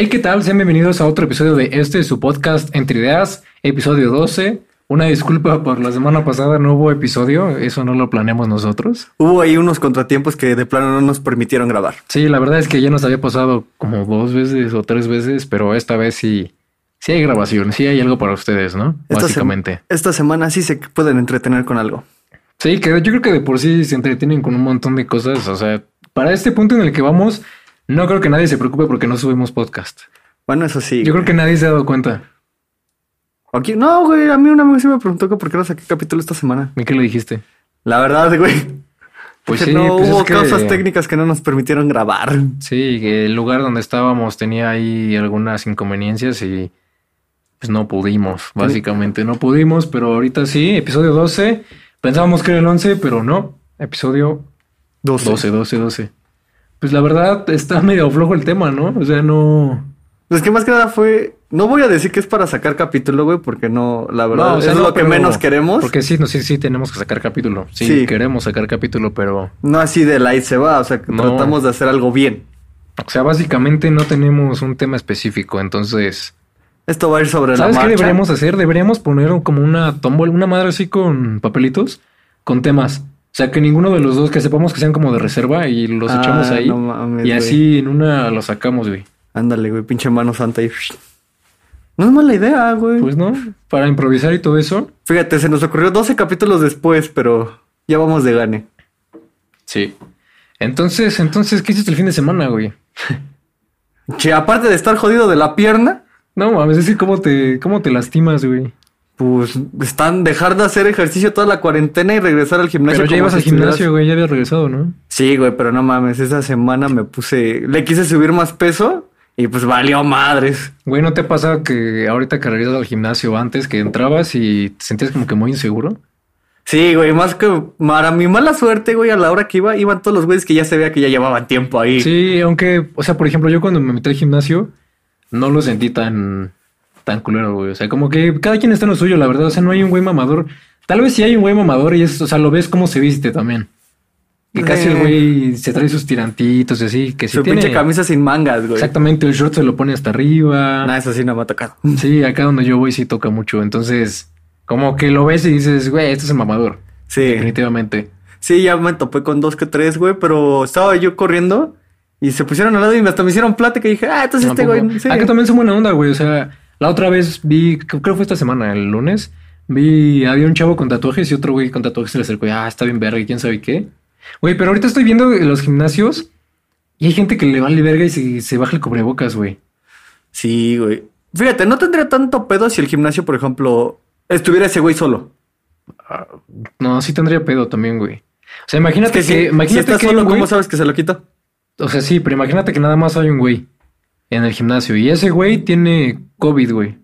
Hey, ¿qué tal? Sean bienvenidos a otro episodio de este, su podcast Entre Ideas, episodio 12. Una disculpa por la semana pasada, no hubo episodio, eso no lo planeamos nosotros. Hubo ahí unos contratiempos que de plano no nos permitieron grabar. Sí, la verdad es que ya nos había pasado como dos veces o tres veces, pero esta vez sí, sí hay grabación, sí hay algo para ustedes, ¿no? Esta Básicamente. esta semana sí se pueden entretener con algo. Sí, que yo creo que de por sí se entretienen con un montón de cosas. O sea, para este punto en el que vamos, no creo que nadie se preocupe porque no subimos podcast. Bueno, eso sí. Yo creo que nadie se ha dado cuenta. Aquí, no, güey, a mí una vez me preguntó que por qué no saqué capítulo esta semana. ¿Y qué le dijiste? La verdad, güey. Pues sí, no pues hubo que- causas técnicas que no nos permitieron grabar. Sí, que el lugar donde estábamos tenía ahí algunas inconveniencias y pues no pudimos, básicamente no pudimos, pero ahorita sí, episodio 12. Pensábamos que era el 11, pero no, episodio 12. 12, 12, 12. Pues la verdad está medio flojo el tema, ¿no? O sea, no... Pues que más que nada fue. No voy a decir que es para sacar capítulo, güey, porque no, la verdad, No, o sea, es no, lo que menos queremos. Porque sí, no, sí, sí, tenemos que sacar capítulo. Sí, Sí. queremos sacar capítulo, pero... No así de light se va, o sea, que No. tratamos de hacer algo bien. O sea, básicamente no tenemos un tema específico, entonces... Esto va a ir sobre ¿Sabes la qué marcha. deberíamos hacer? Deberíamos poner como una tómbola, una madre así con papelitos, con temas. O sea, que ninguno de los dos que sepamos que sean como de reserva y los Ah, echamos ahí. no mames, y güey. así en una lo sacamos, güey. Ándale, güey, pinche mano santa ahí. No es mala idea, güey. Pues no, para improvisar y todo eso. Fíjate, se nos ocurrió 12 capítulos después, pero ya vamos de gane. Sí. Entonces, entonces, ¿qué hiciste el fin de semana, güey? Che, aparte de estar jodido de la pierna, No, mames, es que cómo te, cómo te lastimas, güey. Pues están dejar de hacer ejercicio toda la cuarentena y regresar al gimnasio. Pero ya ibas al gimnasio, güey, ya habías regresado, ¿no? Sí, güey, pero no mames, esa semana me puse, le quise subir más peso y pues valió madres. Güey, ¿no te pasa que ahorita que regresas al gimnasio antes que entrabas y te sentías como que muy inseguro? Sí, güey, más que para mi mala suerte, güey, a la hora que iba, iban todos los güeyes que ya se veía que ya llevaban tiempo ahí. Sí, aunque, o sea, por ejemplo, yo cuando me metí al gimnasio, no lo sentí tan, tan culero, güey. O sea, como que cada quien está en lo suyo, la verdad. O sea, no hay un güey mamador. Tal vez sí hay un güey mamador y es, o sea, lo ves cómo se viste también. Que casi el Eh. güey se trae sus tirantitos y así, que si Su tiene... pinche camisa sin mangas, güey. Exactamente, el short se lo pone hasta arriba. Nah, eso sí no me ha tocado. Sí, acá donde yo voy sí toca mucho. Entonces, como que lo ves y dices, güey, este es el mamador. Sí. Definitivamente. Sí, ya me topé con dos que tres, güey, pero estaba yo corriendo y se pusieron al lado y hasta me hicieron plática y dije, ah, entonces este Tampoco. güey. Sí. Acá también son buena onda, güey. O sea, la otra vez vi, creo que fue esta semana, el lunes, vi, había un chavo con tatuajes y otro güey con tatuajes se le acercó y, ah, está bien verga y quién sabe qué. Güey, pero ahorita estoy viendo los gimnasios y hay gente que le vale verga y se, se baja el cubrebocas, güey. Sí, güey. Fíjate, no tendría tanto pedo si el gimnasio, por ejemplo, estuviera ese güey solo. No, sí tendría pedo también, güey. O sea, imagínate Es que, que, si, si imagínate estás que solo, güey- ¿cómo sabes que se lo quita? O sea, sí, pero imagínate que nada más hay un güey en el gimnasio y ese güey tiene COVID, güey.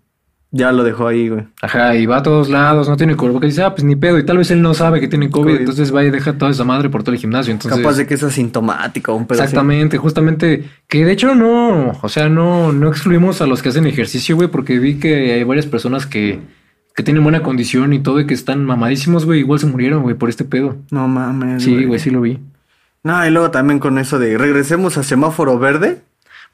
Ya lo dejó ahí, güey. Ajá, y va a todos lados, no tiene cubrebocas y dice, ah, pues ni pedo. Y tal vez él no sabe que tiene COVID, COVID. entonces va y deja toda esa madre por todo el gimnasio. Entonces, Capaz de que es asintomático o un pedo así. exactamente, justamente, que de hecho no, o sea, no, no excluimos a los que hacen ejercicio, güey, porque vi que hay varias personas que, que tienen buena condición y todo y que están mamadísimos, güey, igual se murieron, güey, por este pedo. No mames. Sí, güey, sí lo vi. No, y luego también con eso de regresemos a semáforo verde.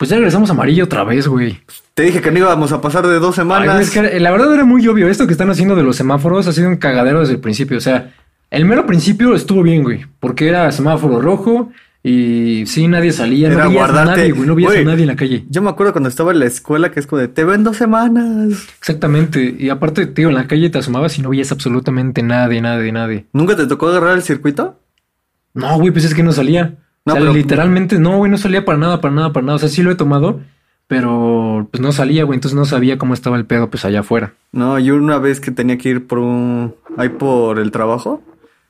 Pues ya regresamos a amarillo otra vez, güey. Te dije que no íbamos a pasar de dos semanas. güey, es que la verdad era muy obvio. Esto que están haciendo de los semáforos ha sido un cagadero desde el principio. O sea, el mero principio estuvo bien, güey. Porque era semáforo rojo y sí, nadie salía. Era no veías a nadie, güey. No veías a Güey. nadie en la calle. Yo me acuerdo cuando estaba en la escuela que es como de te ven dos semanas. Exactamente. Y aparte, tío, en la calle te asomabas y no veías absolutamente nadie, nadie, nadie. ¿Nunca te tocó agarrar el circuito? No, güey, pues es que no salía. No, o sea, pero- literalmente, no, güey, no salía para nada, para nada, para nada. O sea, sí lo he tomado, pero pues no salía, güey. Entonces no sabía cómo estaba el pedo, pues allá afuera. No, yo una vez que tenía que ir por un... ahí por el trabajo,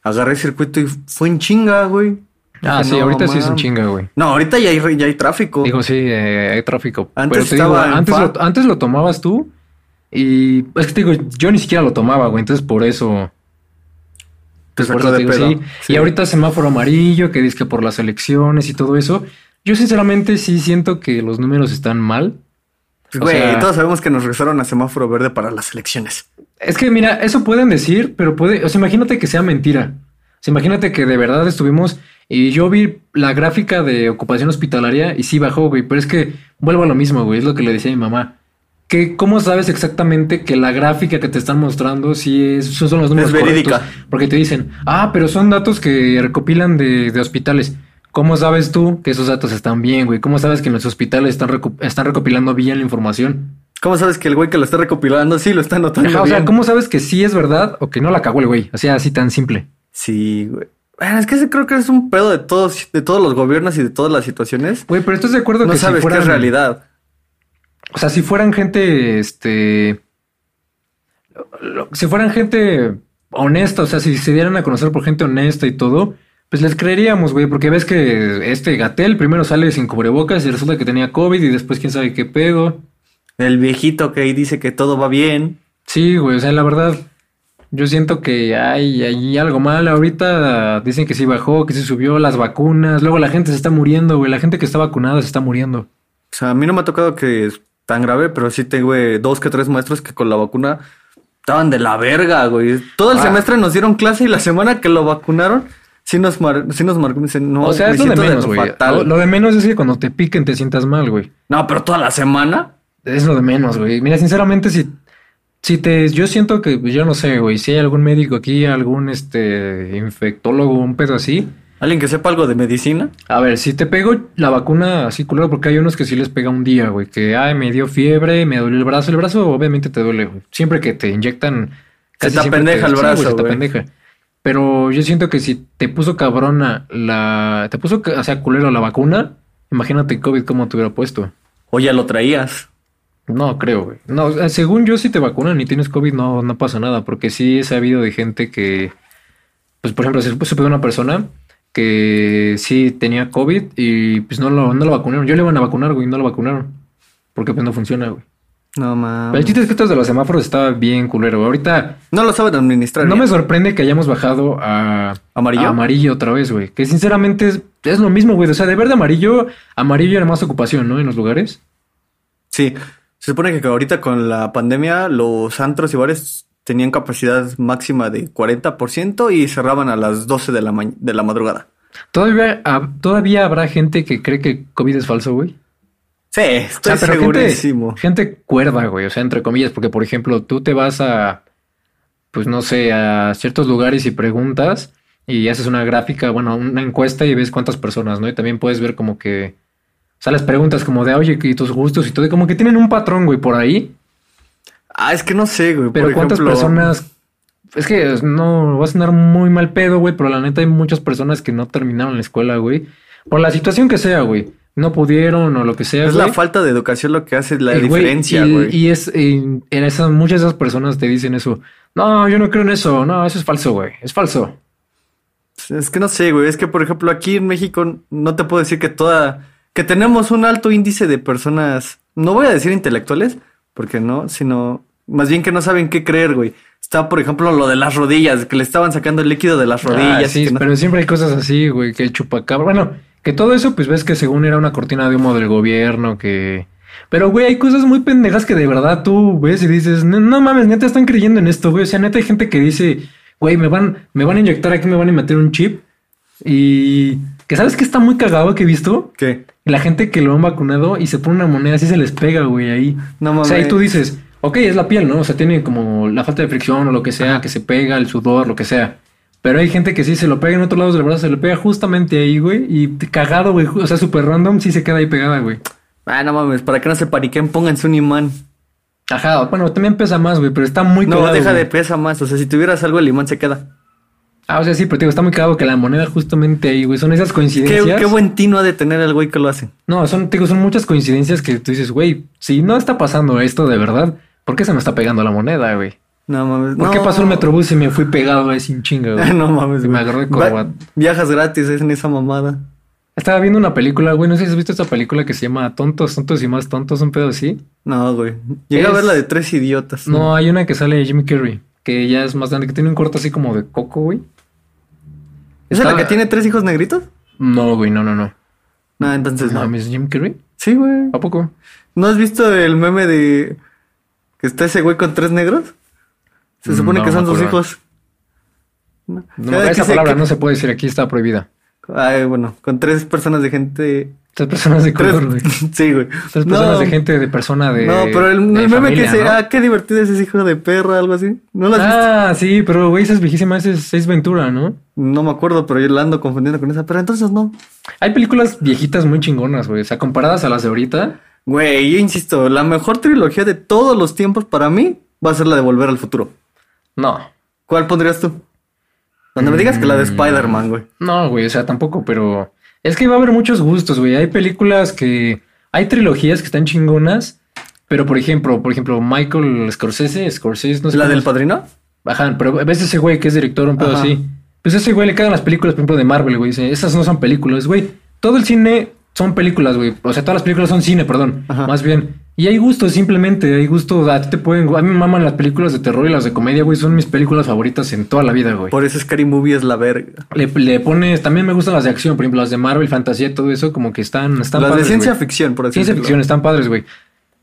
agarré el circuito y fue en chinga, güey. Ah, sí, "No, ahorita sí es un mames". chinga, güey. No, ahorita ya hay, ya hay tráfico. Digo, sí, eh, hay tráfico. Antes Pero digo, estaba en antes, lo, antes lo tomabas tú y es que te digo, yo ni siquiera lo tomaba, güey. Entonces por eso. Te por sacó eso de pedo. sí. Sí. Y ahorita semáforo amarillo, que dice que por las elecciones y todo eso. Yo sinceramente sí siento que los números están mal. Güey, sea- todos sabemos que nos regresaron a semáforo verde para las elecciones. Es que mira, eso pueden decir, pero puede, o sea, imagínate que sea mentira. O sea, imagínate que de verdad estuvimos Y yo vi la gráfica de ocupación hospitalaria y sí bajó, güey. Pero es que vuelvo a lo mismo, güey. Es lo que le decía a mi mamá. Que, ¿Cómo sabes exactamente que la gráfica que te están mostrando sí es, son los números Es verídica. correctos? Porque te dicen, ah, pero son datos que recopilan de, de hospitales. ¿Cómo sabes tú que esos datos están bien, güey? ¿Cómo sabes que en los hospitales están, están recopilando bien la información? ¿Cómo sabes que el güey que lo está recopilando sí lo está notando Ajá, o sea, bien? ¿cómo sabes que sí es verdad o que no la cagó el güey? O sea, así tan simple. Sí, güey. Bueno, es que creo que es un pedo de todos, de todos los gobiernos y de todas las situaciones. Güey, pero estás de acuerdo No que sabes si fueran, qué es realidad. O sea, si fueran gente, este, si fueran gente honesta, o sea, si se dieran a conocer por gente honesta y todo, pues les creeríamos, güey, porque ves que este Gatel primero sale sin cubrebocas y resulta que tenía COVID y después quién sabe qué pedo. El viejito que ahí dice que todo va bien. Sí, güey, o sea, la verdad, yo siento que hay, hay algo mal. Ahorita dicen que sí bajó, que sí subió las vacunas, luego la gente se está muriendo, güey, la gente que está vacunada se está muriendo. O sea, a mí no me ha tocado que tan grave, pero sí tengo güey, dos que tres maestros que con la vacuna estaban de la verga, güey. Todo el Ah. semestre nos dieron clase y la semana que lo vacunaron, sí nos, mar sí nos marcó. No, o sea, me es lo de menos, güey. fatal. Lo, lo de menos es que cuando te piquen te sientas mal, güey. No, pero toda la semana. Es lo de menos, güey. Mira, sinceramente, si, si te, yo siento que, yo no sé, güey, si hay algún médico aquí, algún, este, infectólogo, un pedo así. Alguien que sepa algo de medicina. A ver, si te pego la vacuna así, culero, porque hay unos que sí les pega un día, güey, que, ay, me dio fiebre, me dolió el brazo. El brazo obviamente te duele, güey. Siempre que te inyectan... Se te apendeja el brazo, se te güey. apendeja. Pero yo siento que si te puso cabrona la... Te puso, o sea, culero la vacuna, imagínate COVID cómo te hubiera puesto. O ya lo traías. No, creo, güey. No, sea, según yo, si te vacunan y tienes COVID, no, no pasa nada, porque sí he sabido de gente que, pues, por ejemplo, se supe de una persona que sí tenía COVID y pues no lo, no lo vacunaron. Yo le iban a vacunar, güey, y no lo vacunaron. Porque pues no funciona, güey. No Pero el mames. chiste es que esto de los semáforos estaba bien culero. Ahorita No lo saben administrar. no bien. me sorprende que hayamos bajado a ¿Amarillo? a amarillo otra vez, güey. Que sinceramente es, es lo mismo, güey. O sea, de verde a amarillo, amarillo era más ocupación, ¿no? En los lugares. Sí. Se supone que ahorita con la pandemia los antros y bares tenían capacidad máxima de 40% y cerraban a las 12 de la, ma- de la madrugada. Todavía, todavía habrá gente que cree que COVID es falso, güey. Sí, O estoy sea, pero gente, gente cuerda, güey. O sea, entre comillas, porque por ejemplo, tú te vas a, pues no sé, a ciertos lugares y preguntas y haces una gráfica, bueno, una encuesta y ves cuántas personas, ¿no? Y también puedes ver como que, o sea, las preguntas como de, oye, y tus gustos y todo, y como que tienen un patrón, güey, por ahí. Ah, es que no sé, güey. Pero Por cuántas ejemplo, personas, es que no va a sonar muy mal pedo, güey, pero la neta hay muchas personas que no terminaron la escuela, güey. Por la situación que sea, güey. No pudieron o lo que sea, Es güey. la falta de educación lo que hace la Y, güey, diferencia, y- güey. Y, es, y en esas, muchas de esas personas te dicen eso. No, yo no creo en eso. No, eso es falso, güey. Es falso. Es que no sé, güey. Es que, por ejemplo, aquí en México no te puedo decir que toda... Que tenemos un alto índice de personas... No voy a decir intelectuales, porque no, sino... Más bien que no saben qué creer, güey. Está, por ejemplo, lo de las rodillas, que le estaban sacando el líquido de las rodillas. Ah, sí, y que no- pero siempre hay cosas así, güey, que el chupacabra. Bueno, que todo eso, pues ves que según era una cortina de humo del gobierno, que. Pero, güey, hay cosas muy pendejas que de verdad tú ves y dices, no, no mames, neta están creyendo en esto, güey. O sea, neta hay gente que dice, güey, me van, me van a inyectar aquí, me van a meter un chip. Y que sabes que está muy cagado que he visto. ¿Qué? La gente que lo han vacunado y se pone una moneda así se les pega, güey, ahí. No O mames. sea, y tú dices, ok, es la piel, ¿no? O sea, tiene como la falta de fricción o lo que sea, que se pega, el sudor, lo que sea. Pero hay gente que sí se lo pega en otros lados del brazo, se lo pega justamente ahí, güey. Y cagado, güey. O sea, súper random, sí se queda ahí pegada, güey. Ah, no mames, para que no se paniquen, pónganse un imán. Ajá, bueno, también pesa más, güey, pero está muy No, cagado. deja güey. de pesa más. O sea, si tuvieras algo, el imán se queda. Ah, o sea, sí, pero digo, está muy cagado que la moneda justamente ahí, güey. Son esas Qué, coincidencias. qué buen tino ha de tener el güey que lo hace. No, son, digo, son muchas coincidencias que tú dices, güey, si no está pasando esto de verdad, ¿por qué se me está pegando la moneda, güey? No mames. ¿Por no. qué pasó el metrobús y me fui pegado ahí sin chinga, güey? no mames, Y me de Va- corbata. Viajas gratis es en esa mamada. Estaba viendo una película, güey, no sé si has visto esta película que se llama Tontos, Tontos y más tontos, un pedo así. No, güey. Llegué a ver la de tres idiotas. No, hay una que sale Jimmy Carrey, que ya es más grande, que tiene un corte así como de coco, güey. ¿Esa es la que tiene tres hijos negritos? No, güey, no, no, no. No, entonces No, no. ¿es Jimmy Carrey? Sí, güey. ¿A poco? ¿No has visto el meme de que está ese güey con tres negros? Se supone No, que son sus hijos. No. No, esa palabra que- no se puede decir aquí, está prohibida. Ay, bueno, con tres personas de gente. Tres personas de Tres... color, güey. sí, güey. Tres No, personas de gente, de persona de. No, pero el, el meme familia, que dice, ¿no? ah, qué divertido es ese hijo de perra, algo así. ¿No lo has visto? Ah, sí, pero güey, esa es viejísima, esa es Ace Ventura, ¿no? No me acuerdo, pero yo la ando confundiendo con esa. Pero entonces no. Hay películas viejitas muy chingonas, güey. O sea, comparadas a las de ahorita. Güey, yo insisto, la mejor trilogía de todos los tiempos para mí va a ser la de Volver al Futuro. No. ¿Cuál pondrías tú? Donde me digas que la de Mm. Spider-Man, güey. No, güey, o sea, tampoco, pero es que va a haber muchos gustos, güey. Hay películas que hay trilogías que están chingonas, pero por ejemplo, por ejemplo, Michael Scorsese, Scorsese, no sé ¿La cómo del es- padrino? Ajá, pero ves ese güey que es director, un pedo Ajá. así. Pues ese güey le cagan las películas, por ejemplo, de Marvel, güey. Dice, esas no son películas, güey. Todo el cine son películas, güey. O sea, todas las películas son cine, perdón. Ajá. Más bien. Y hay gustos, simplemente. Hay gustos. A ti te pueden. A mí me maman las películas de terror y las de comedia, güey. Son mis películas favoritas en toda la vida, güey. Por eso Scary Movie es la verga. Le, le pones. También me gustan las de acción, por ejemplo, las de Marvel, fantasía, todo eso, como que están. están Las de ciencia güey. ficción, por así Ciencia decirlo. ficción, están padres, güey.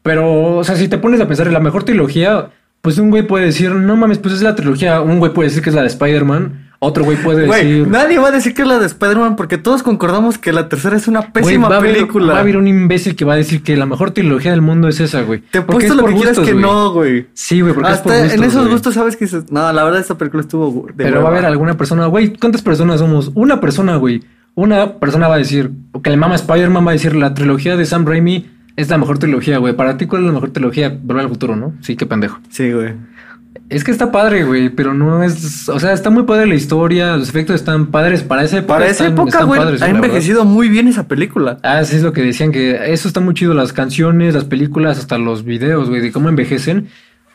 Pero, o sea, si te pones a pensar en la mejor trilogía, pues un güey puede decir, no mames, pues es la trilogía. Un güey puede decir que es la de Spider-Man. Otro güey puede Güey, decir. nadie va a decir que es la de Spider-Man porque todos concordamos que la tercera es una Güey, pésima va a haber- película. va a haber un imbécil que va a decir que la mejor trilogía del mundo es esa, güey. Te he puesto lo que quieras que güey. no, güey. Sí, güey, porque es por Hasta gustos, en esos gustos sabes que dices, no, la verdad esta película estuvo de Pero va a hueva". haber alguna persona, güey, ¿cuántas personas somos? Una persona, güey. Una persona va a decir, o que le mama Spider-Man va a decir, la trilogía de Sam Raimi es la mejor trilogía, güey. Para ti, ¿cuál es la mejor trilogía? Volver al futuro, ¿no? Sí, qué pendejo. Sí, güey. Es que está padre, güey, pero no es... O sea, está muy padre la historia, los efectos están padres. Para esa época Para esa están- época, están güey, padres, ha verdad. envejecido muy bien esa película. Ah, sí, es lo que decían, que eso está muy chido, las canciones, las películas, hasta los videos, güey, de cómo envejecen.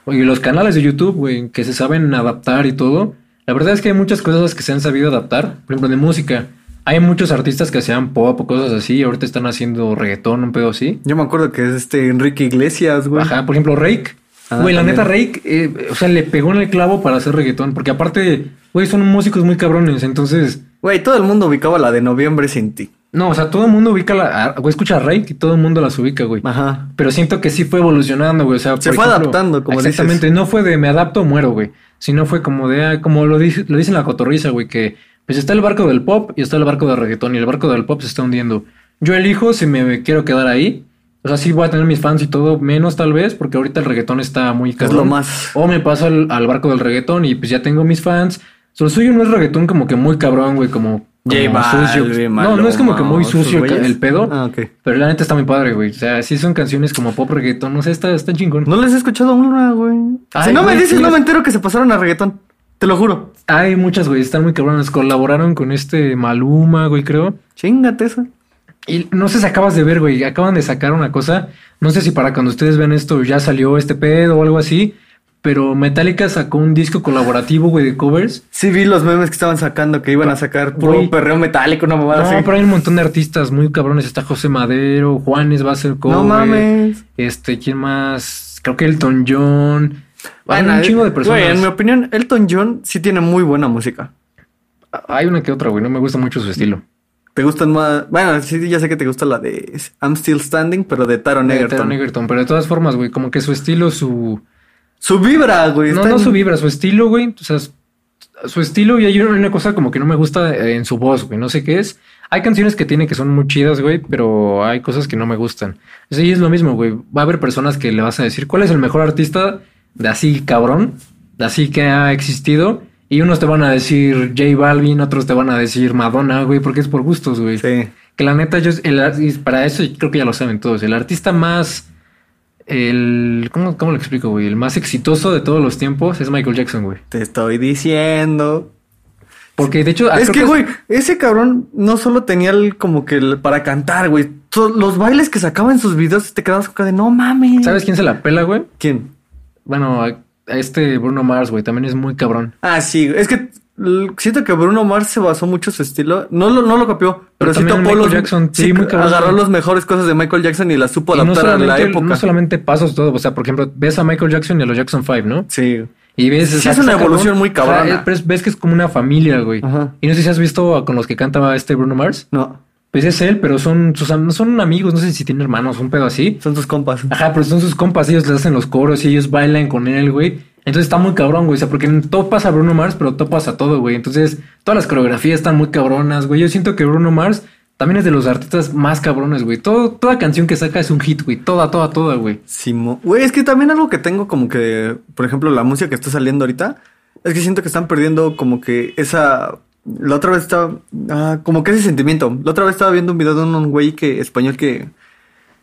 Y los canales de YouTube, güey, que se saben adaptar y todo. La verdad es que hay muchas cosas que se han sabido adaptar. Por ejemplo, de música. Hay muchos artistas que hacían pop o cosas así. y Ahorita están haciendo reggaetón, un pedo así. Yo me acuerdo que es este Enrique Iglesias, güey. Ajá, por ejemplo, Rake. Ah, Güey, la neta, Rake, eh, o sea, le pegó en el clavo para hacer reggaetón. Porque aparte, güey, son músicos muy cabrones. Entonces, Güey, todo el mundo ubicaba la de Noviembre sin ti. no, o sea, todo el mundo ubica la. a- Güey, escucha a Rake y todo el mundo las ubica, güey. Ajá. Pero siento que sí fue evolucionando, güey. O sea, Se por fue adaptando, como Exactamente. No fue de me adapto o muero, güey. Sino fue como de, ah, como lo dice, lo dice en la cotorriza, güey, que pues está el barco del pop y está el barco del reggaetón y el barco del pop se está hundiendo. Yo elijo si me quiero quedar ahí. O sea, sí voy a tener mis fans y todo, menos tal vez, porque ahorita el reggaetón está muy cabrón. lo más. O me paso al, al barco del reggaetón y pues ya tengo mis fans. Lo suyo no es reggaetón como que muy cabrón, güey, como, como sucio. No, no es como que muy sucio el, pedo. Ah, ok. Pero la neta está muy padre, güey. O sea, sí son canciones como pop reggaetón. No sé, está, está chingón. No les he escuchado una, güey. Ay, si no me dices, sí no me entero que se pasaron a reggaetón. Te lo juro. Hay muchas, güey. Están muy cabronas. Colaboraron con este Maluma, güey, creo. Chingate eso. Y no sé si acabas de ver, güey. Acaban de sacar una cosa. No sé si para cuando ustedes ven esto ya salió este pedo o algo así. Pero Metallica sacó un disco colaborativo, güey, de covers. Sí vi los memes que estaban sacando, que iban a sacar puro Güey. perreo metálico, una mamada No, así. pero hay un montón de artistas muy cabrones. Está José Madero, Juanes va a ser cover. No mames. Este, ¿quién más? Creo que Elton John. Hay un chingo de personas. Güey, en mi opinión, Elton John sí tiene muy buena música. Hay una que otra, güey. No me gusta mucho su estilo. ¿Te gustan más? Bueno, sí, ya sé que te gusta la de I'm Still Standing, pero de Taron De Egerton. Taron Egerton, pero de todas formas, güey, como que su estilo, su... Su vibra, güey. No, no en- su vibra, su estilo, güey. O sea, su estilo y hay una una cosa como que no me gusta en su voz, güey. No sé qué es. Hay canciones que tiene que son muy chidas, güey, pero hay cosas que no me gustan. Sí, es lo mismo, güey. Va a haber personas que le vas a decir, ¿cuál es el mejor artista de así cabrón? De así que ha existido. Y unos te van a decir J Balvin, otros te van a decir Madonna, güey, porque es por gustos, güey. Sí. Que la neta, yo, el, para eso creo que ya lo saben todos. El artista más. El. ¿Cómo, cómo lo explico, güey? El más exitoso de todos los tiempos es Michael Jackson, güey. Te estoy diciendo. Porque de hecho. es que, güey, ese cabrón no solo tenía el, como que el- para cantar, güey. Los bailes que sacaba en sus videos te quedabas con de no mames. ¿Sabes quién se la pela, güey? quién? Bueno, este Bruno Mars, güey, también es muy cabrón. Ah, sí, es que siento que Bruno Mars se basó mucho en su estilo. No lo, no lo copió, pero, Pero sí topó los. Jackson, sí, sí, muy cabrón. agarró las mejores cosas de Michael Jackson y las supo Y no adaptar a la época. no solamente pasos todo, o sea, por ejemplo, ves a Michael Jackson y a los Jackson 5, ¿no? Sí. Y ves. Sí, o es una evolución muy cabrona. Es- ves que es como una familia, güey. Ajá. Y no sé si has visto con los que cantaba este Bruno Mars. No, Pues es él, pero son sus son amigos, no sé si tiene hermanos, un pedo así. son tus compas. Ajá, pero son sus compas, ellos le hacen los coros y ellos bailan con él, güey. Entonces está muy cabrón, güey. O sea, porque topas a Bruno Mars, pero topas a todo, güey. Entonces, todas las coreografías están muy cabronas, güey. Yo siento que Bruno Mars también es de los artistas más cabrones, güey. Todo, toda canción que saca es un hit, güey. Toda, toda, toda, güey. Simo. Güey, es que también algo que tengo como que, por ejemplo, la música que está saliendo ahorita, es que siento que están perdiendo como que esa. La otra vez estaba. Ah, como que ese sentimiento. La otra vez estaba viendo un video de un güey que español que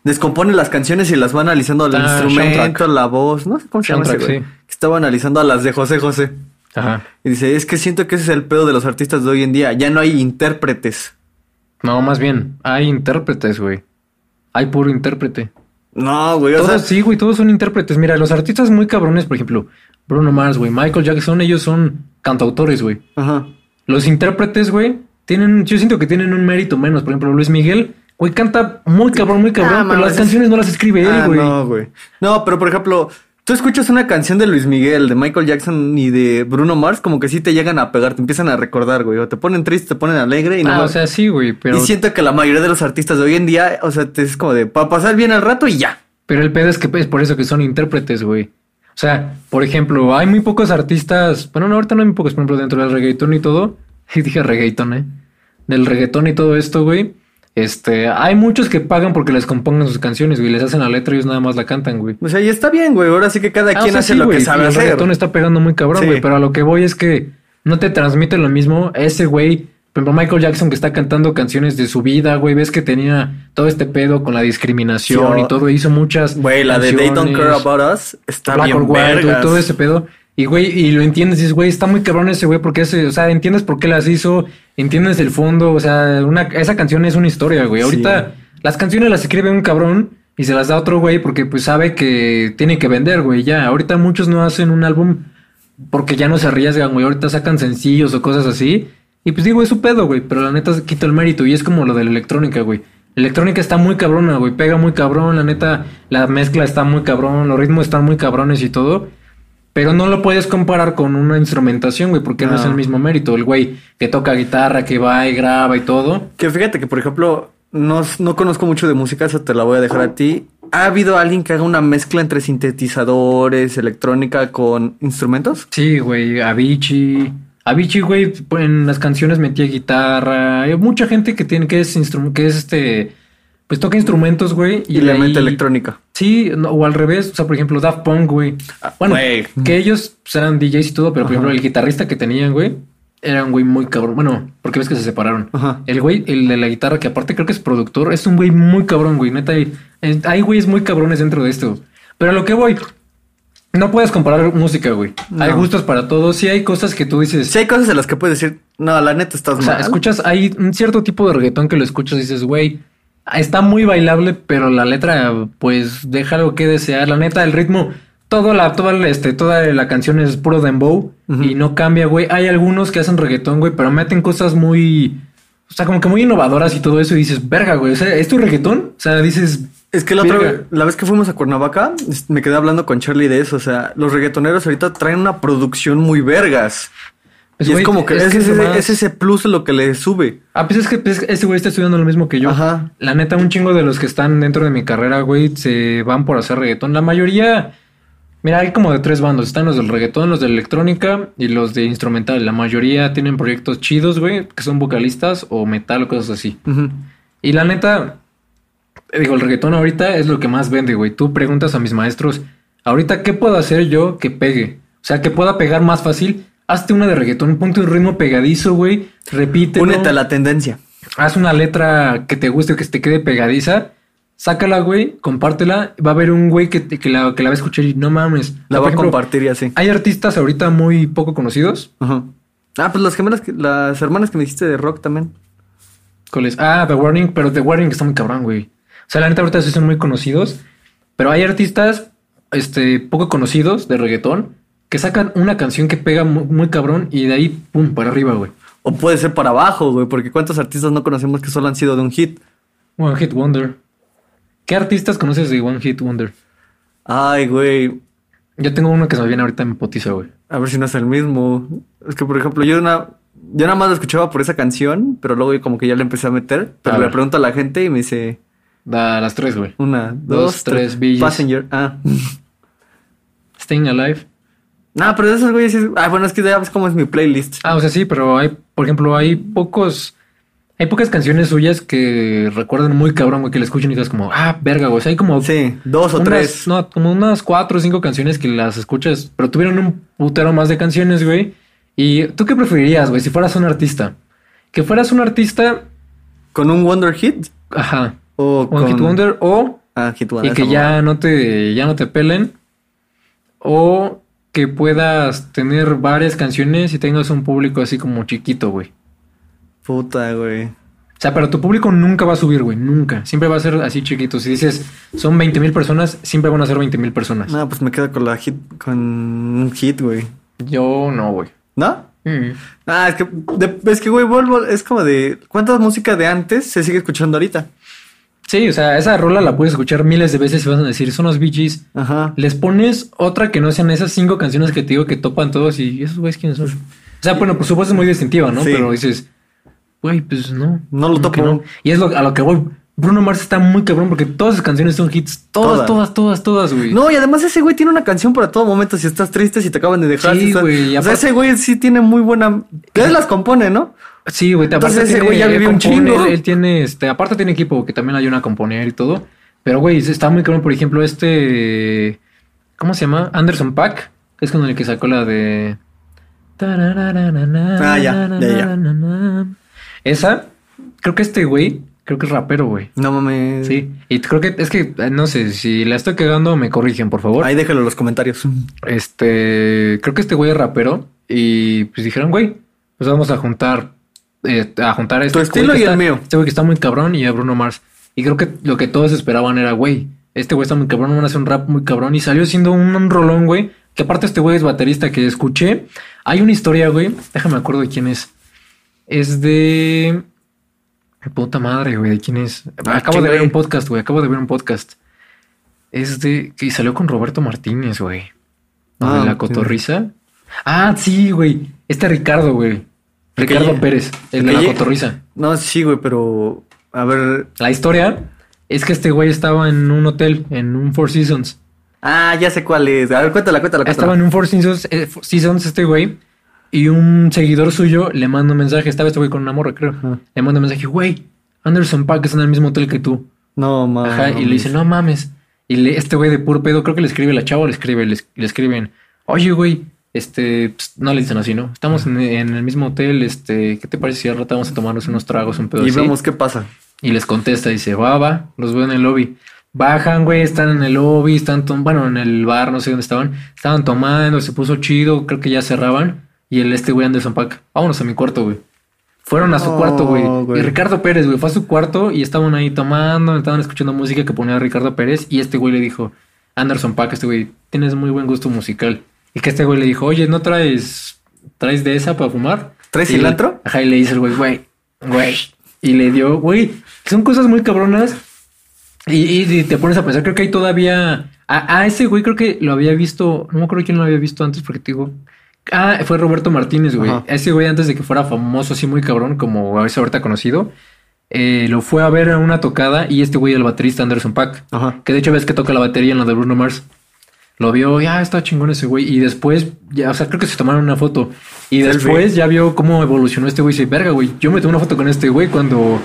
descompone las canciones y las va analizando el Ah, instrumento, la voz, no sé cómo se llama ese Soundtrack, güey. sí. Que estaba analizando a las de José José. Ajá. Y dice, es que siento que ese es el pedo de los artistas de hoy en día. Ya no hay intérpretes. No, más bien, hay intérpretes, güey. Hay puro intérprete. No, güey, o Todos, sea, sí, güey, todos son intérpretes. Mira, los artistas muy cabrones, por ejemplo, Bruno Mars, güey, Michael Jackson, ellos son cantautores, güey. Ajá. Los intérpretes, güey, tienen, yo siento que tienen un mérito menos. Por ejemplo, Luis Miguel, güey, canta muy cabrón, muy cabrón, Ah, pero mames, las es- canciones no las escribe Ah, él, güey. no, güey. No, pero por ejemplo, tú escuchas una canción de Luis Miguel, de Michael Jackson y de Bruno Mars, como que sí te llegan a pegar, te empiezan a recordar, güey. O te ponen triste, te ponen alegre y no. ah, o sea, sí, güey, pero, Y siento que la mayoría de los artistas de hoy en día, o sea, te es como de para pasar bien el rato y ya. pero el pedo es que es por eso que son intérpretes, güey. O sea, por ejemplo, hay muy pocos artistas, bueno, no, ahorita no hay muy pocos, por ejemplo, dentro del reggaetón y todo. Y dije reggaetón, ¿eh? Del reggaetón y todo esto, güey. Este, hay muchos que pagan porque les compongan sus canciones, güey. Les hacen la letra y ellos nada más la cantan, güey. O sea, y está bien, güey. Ahora sí que cada Ah, o quien sea, hace sí, lo que sabe el hacer. reggaetón está pegando muy cabrón, Sí. güey. Pero a lo que voy es que no te transmite lo mismo ese güey. Por ejemplo, Michael Jackson que está cantando canciones de su vida, güey. Ves que tenía todo este pedo con la discriminación Sí, y todo. Hizo muchas. Güey, la de They Don't Care. About Us está Black bien or White, güey, vergas. todo ese pedo. Y güey, y lo entiendes, dices, güey, está muy cabrón ese güey, porque ese, o sea, entiendes por qué las hizo, entiendes el fondo, o sea, una, esa canción es una historia, güey. Sí. Ahorita las canciones las escribe un cabrón y se las da otro güey porque pues sabe que tiene que vender, güey, ya. Ahorita muchos no hacen un álbum porque ya no se arriesgan, güey. Ahorita sacan sencillos o cosas así. Y pues digo, es su pedo, güey, pero la neta se quita el mérito y es como lo de la electrónica, güey. La electrónica está muy cabrona, güey, pega muy cabrón, la neta, la mezcla está muy cabrón, los ritmos están muy cabrones y todo. Pero no lo puedes comparar con una instrumentación, güey, porque no. No. es el mismo mérito. El güey que toca guitarra, que va y graba y todo. Que fíjate que, por ejemplo, no, no conozco mucho de música, eso te la voy a dejar a ti. ¿Ha habido alguien que haga una mezcla entre sintetizadores, electrónica con instrumentos? Sí, güey, Avicii. Avicii, güey, en las canciones metía guitarra. Hay mucha gente que tiene, que es que es este, pues toca instrumentos, güey. Y, de le ahí- mete electrónica. Sí, no, o al revés, o sea, por ejemplo, Daft Punk, güey. Bueno, güey. que ellos pues, eran DJs y todo, pero por Ajá. ejemplo, el guitarrista que tenían, güey, era un güey muy cabrón. Bueno, porque ves que se separaron. Ajá. El güey, el de la guitarra, que aparte creo que es productor, es un güey muy cabrón, güey. Neta, hay, eh, hay güeyes muy cabrones dentro de esto. Pero a lo que voy, no puedes comparar música, güey. Hay gustos para todos. Sí hay cosas que tú dices. Si hay cosas en las que puedes decir, no, la neta estás O sea, mal. escuchas, hay un cierto tipo de reggaetón que lo escuchas y dices, güey, está muy bailable, pero la letra, pues, deja algo que desear. La neta, el ritmo, todo la, toda, la- este, toda la canción es puro dembow y no cambia, güey. Hay algunos que hacen reggaetón, güey, pero meten cosas muy, o sea, como que muy innovadoras y todo eso y dices, verga, güey, o sea, ¿es tu reggaetón? O sea, dices, Es que la otra Verga. vez, la vez que fuimos a Cuernavaca, me quedé hablando con Charlie de eso. O sea, los reggaetoneros ahorita traen una producción muy vergas. pues, y güey, es como que es, que ese, más- es ese plus lo que le sube. Ah, pues es que pues, ese güey está estudiando lo mismo que yo. Ajá. La neta, un chingo de los que están dentro de mi carrera, güey, se van por hacer reggaetón. La mayoría, mira, hay como de tres bandos. Están los del reggaetón, los de electrónica y los de instrumental. La mayoría tienen proyectos chidos, güey, que son vocalistas o metal o cosas así. Y la neta, digo, el reggaetón ahorita es lo que más vende, güey. Tú preguntas a mis maestros, ahorita, ¿qué puedo hacer yo que pegue? O sea, que pueda pegar más fácil. Hazte una de reggaetón, ponte un ritmo pegadizo, güey. Repite. Únete a la tendencia. Haz una letra que te guste, que te quede pegadiza. Sácala, güey, compártela. Va a haber un güey que, que, la, que la va a escuchar y no mames. O sea, La va a compartir y así. Hay artistas ahorita muy poco conocidos. Ajá. Ah, pues las gemelas, que, las hermanas que me dijiste de rock también. ¿Cuáles? Ah, The Warning, pero The Warning está muy cabrón, güey. O sea, la neta ahorita sí son muy conocidos. Pero hay artistas este, poco conocidos de reggaetón que sacan una canción que pega muy, muy cabrón y de ahí, pum, para arriba, güey. O puede ser para abajo, güey, porque cuántos artistas no conocemos que solo han sido de un hit. One Hit Wonder. ¿Qué artistas conoces de One Hit Wonder? Ay, güey. Yo tengo uno que se me viene ahorita en potiza, güey. A ver si no es el mismo. Es que, por ejemplo, yo una, yo nada más la escuchaba por esa canción, pero luego como que ya le empecé a meter. Pero A le ver. pregunto a la gente y me dice Da las tres, güey. una, Dos, dos, tres, tres. Passenger. Ah, Staying Alive. No, pero de esos güeyes Ah, bueno, es que ya ves cómo es mi playlist. Ah, o sea, sí, pero hay, por ejemplo, hay pocos, hay pocas canciones suyas que recuerdan muy cabrón, güey, que le escuchan y dices como, ah, verga, güey. O sea, hay como Sí, dos o unas, tres. no, como unas cuatro o cinco canciones que las escuchas, pero tuvieron un putero más de canciones, güey. ¿Y tú qué preferirías, güey, si fueras un artista? Que fueras un artista, ¿Con un Wonder Hit? ajá, O con... Hit Wonder, o Ah, Hit y que ya no te, ya no te pelen, o que puedas tener varias canciones y tengas un público así como chiquito, güey. Puta, güey. O sea, pero tu público nunca va a subir, güey. Nunca. Siempre va a ser así chiquito. Si dices, son 20 mil personas, siempre van a ser 20 mil personas. No, pues me quedo con la hit, con un hit, güey. Yo no, güey. ¿No? Mm. Ah, es que, de- es que, güey, vuelvo, es como de, ¿cuánta música de antes se sigue escuchando ahorita? Sí, o sea, esa rola la puedes escuchar miles de veces y vas a decir, son los Bee Gees. Ajá. Les pones otra que no sean esas cinco canciones que te digo que topan todos y esos güeyes quiénes son. O sea, bueno, por supuesto es muy distintiva, ¿no? Sí. Pero dices, güey, pues no. No lo que topo. no. Y es lo, a lo que voy. Bruno Mars está muy cabrón porque todas sus canciones son hits. Todas, Todas. todas, todas, güey. No, y además ese güey tiene una canción para todo momento. Si estás triste, si te acaban de dejar. Sí, si estás- güey, O sea, ese güey sí tiene muy buena. Él las compone, ¿no? Sí, güey, Entonces, ese güey ya vive un chingo. Él, él tiene, este, aparte tiene equipo que también ayuda a componer y todo. Pero, güey, está muy cabrón, por ejemplo, este, ¿cómo se llama? Anderson Pack, es con el que sacó la de... Ah, ya, ya, ya. Esa, creo que este güey, creo que es rapero, güey. No mames. Sí, y creo que, es que, no sé, si la estoy cagando, me corrigen, por favor. Ahí déjalo en los comentarios. Este, creo que este güey es rapero y pues dijeron, güey, pues vamos a juntar, eh, a juntar a este Tu estilo y el mío. Este güey que está muy cabrón y a Bruno Mars. Y creo que lo que todos esperaban era, güey, este güey está muy cabrón, van a hacer un rap muy cabrón y salió siendo un, un rolón, güey. Que aparte este güey es baterista que escuché. Hay una historia, güey, déjame acuerdo de quién es. Es de... Puta madre, güey, ¿de quién es? Ah, Acabo ¿quién, de ver güey? un podcast, güey, acabo de ver un podcast. Es de... que salió con Roberto Martínez, güey. Ah, de la sí. cotorriza. Ah, sí, güey. Este Ricardo, güey. Que Ricardo Pérez, el de la cotorriza. No, sí, güey, pero. A ver. La historia es que este güey estaba en un hotel, en un Four Seasons. Ah, ya sé cuál es. A ver, cuéntala, cuéntala, Estaba cuéntala. en un Four Seasons, eh, Four Seasons este güey. Y un seguidor suyo le manda un mensaje. Estaba este güey con una morra, creo. Le manda un mensaje, güey, Anderson Paak está en el mismo hotel que tú. No, mames. Ajá, y le dice, no mames. Y le- este güey de puro pedo, creo que le escribe la chava, le escribe, le, le escriben, oye, güey, este, pues, no le dicen así, ¿no? Estamos en, en el mismo hotel, este, ¿qué te parece si al rato vamos a tomarnos unos tragos, un pedo Y así? vemos qué pasa. Y les contesta, dice, va, va, los veo en el lobby. Bajan, güey, están en el lobby, están, bueno, en el bar, no sé dónde estaban. Estaban tomando, se puso chido, creo que ya cerraban. Y el este güey Anderson Pack, vámonos a mi cuarto, güey. Fueron a su cuarto, güey. güey. Y Ricardo Pérez, güey, fue a su cuarto y estaban ahí tomando, estaban escuchando música que ponía Ricardo Pérez. Y este güey le dijo, Anderson Pack, este güey, tienes muy buen gusto musical. Y que este güey le dijo, oye, ¿no traes, traes de esa para fumar? ¿Traes Y le- cilantro? Ajá, y le dice el güey, güey, güey. Y le dio, güey, son cosas muy cabronas. Y, y- y te pones a pensar, creo que hay todavía. A, a ese güey creo que lo había visto, no me acuerdo quién lo había visto antes porque te digo. Ah, fue Roberto Martínez, güey. Ajá. Ese güey antes de que fuera famoso, así muy cabrón, como a veces ahorita conocido, eh, lo fue a ver a una tocada y este güey, el baterista Anderson Pack, Ajá. que de hecho ves que toca la batería en la de Bruno Mars. Lo vio, ya está chingón ese güey. Y después, ya, o sea, creo que se tomaron una foto. Y Selfie. después ya vio cómo evolucionó este güey. Y dice, verga, güey, yo me tomé una foto con este güey cuando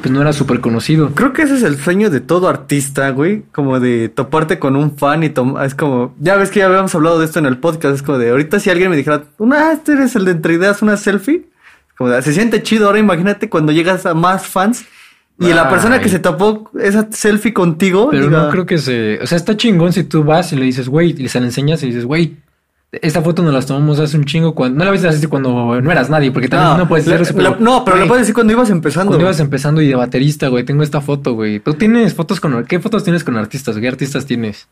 pues no era súper conocido. Creo que ese es el sueño de todo artista, güey. Como de toparte con un fan y tomar. Es como. Ya ves que ya habíamos hablado de esto en el podcast. Es como de ahorita si alguien me dijera, una, este eres el de entre ideas, una selfie. Como de, se siente chido. Ahora imagínate cuando llegas a más fans y la Ay. persona que se tapó esa selfie contigo. Pero diga, no creo que se... O sea, está chingón si tú vas y le dices, güey, y se la enseñas y dices, güey, esta foto nos la tomamos hace un chingo cuando... No la viste así cuando no eras nadie, porque también no, puedes decir eso, pero, no, pero güey, lo puedes decir cuando ibas empezando. Cuando ibas empezando y de baterista, güey, tengo esta foto, güey. Tú tienes fotos con... ¿Qué fotos tienes con artistas? ¿Qué artistas tienes?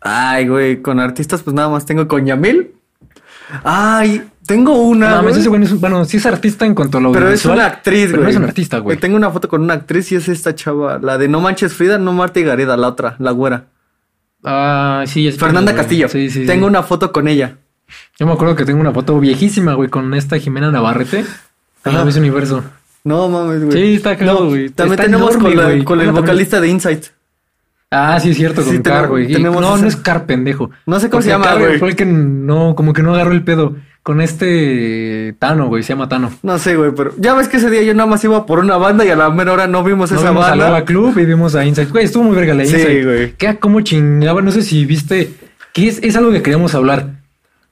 Ay, güey, con artistas, pues nada más tengo con Yamil. Ay, tengo una. No, güey. ese güey es, bueno, sí es artista en cuanto a lo Pero es una actriz, pero güey. no es un artista, güey. Tengo una foto con una actriz y es esta chava, la de No Manches Frida, no Marta y Gareda, la otra, la güera. Ah, sí, es Fernanda güey. Castillo. Sí, sí, Tengo sí. una foto con ella. Yo me acuerdo que tengo una foto viejísima, güey, con esta Jimena Navarrete. En Universo. No mames, güey. Sí, está No, güey. También Está tenemos enorme, con, la- con el vocalista de Insight. Ah, sí, es cierto, con Sí, Car, güey. Tenemos No, ese- no es Car, pendejo. No sé cómo se llama, güey. Fue el que no, como que no agarró el pedo. Con este Tano, güey, se llama Tano. No sé, güey, pero ya ves que ese día yo nada más iba por una banda y a la mera hora no vimos Nos esa vimos a banda. Lava Club y vimos a Inside. Güey, estuvo muy verga la Sí, Inside. güey. Que como chingaba, no sé si viste, que es, es algo que queríamos hablar.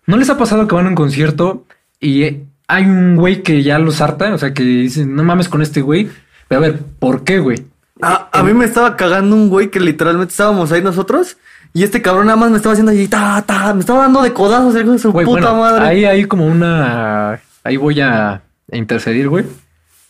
¿No les ha pasado que van a un concierto y eh, hay un güey que ya los harta? O sea, que dicen, no mames con este güey. Pero a ver, ¿por qué, güey? A, a mí me estaba cagando un güey que literalmente estábamos ahí nosotros y este cabrón nada más me estaba haciendo así, ta, ta, me estaba dando de codazos, hijo de su Güey, puta bueno, madre. ahí hay como una... Ahí voy a intercedir, güey.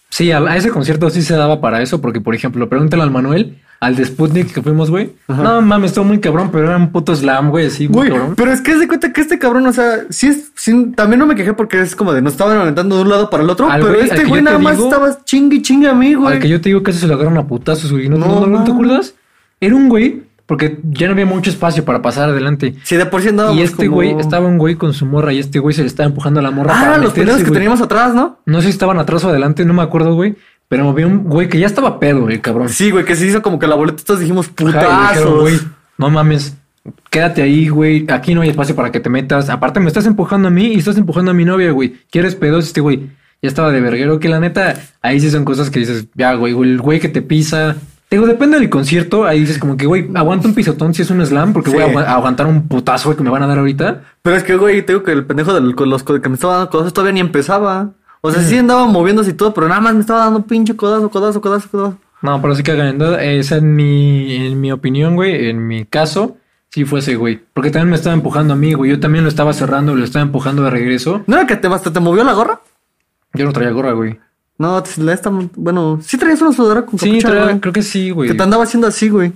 Sí, a, a ese concierto sí se daba para eso, porque, por ejemplo, pregúntale al Manuel, al de Sputnik que fuimos, güey. Ajá. No mames, estuvo muy cabrón, pero era un puto slam, güey, así, Güey, cabrón. pero es que es de cuenta que este cabrón, o sea, sí es, sí, también no me quejé porque es como de nos estaban aventando de un lado para el otro, Al pero güey- este güey nada más digo- estaba chingue chingue a mí, güey. Al que yo te digo que eso se lo agarran a putazos, güey. ¿No, No, no, no, ¿no te acuerdas? Era un güey, porque ya no había mucho espacio para pasar adelante. Sí, de por sí andábamos y este como- güey, estaba un güey con su morra y este güey se le estaba empujando a la morra. Ah, para los meterse, que güey. teníamos atrás, ¿no? No sé si estaban atrás o adelante, no me acuerdo, güey. Pero había un güey que ya estaba pedo, el cabrón. Sí, güey, que se hizo como que la boleta todos dijimos putazos. güey, no mames, quédate ahí, güey. Aquí no hay espacio para que te metas. Aparte, me estás empujando a mí y estás empujando a mi novia, güey. ¿Quieres pedos? Este güey ya estaba de verguero. Que la neta, ahí sí son cosas que dices, ya, güey, el güey que te pisa. Te digo, depende del concierto. Ahí dices, como que, güey, aguanta un pisotón si es un slam, porque Sí. voy a agu- a aguantar un putazo güey, que me van a dar ahorita. Pero es que, güey, te digo que el pendejo con los que me estaba dando codazos todavía ni empezaba. O Mm. sea, sí andaba moviéndose y todo, pero nada más me estaba dando pinche codazo, codazo, codazo, codazo. No, pero sí que. Esa en mi, en mi opinión, güey, en mi caso, sí fue ese güey. Porque también me estaba empujando a mí, güey. Yo también lo estaba cerrando, lo estaba empujando de regreso. ¿No era que te, hasta te movió la gorra? Yo no traía gorra, güey. No, la esta, bueno, sí traías una sudadera con Sí, capucha, traía- güey. creo que sí, güey. Que te andaba haciendo así, güey.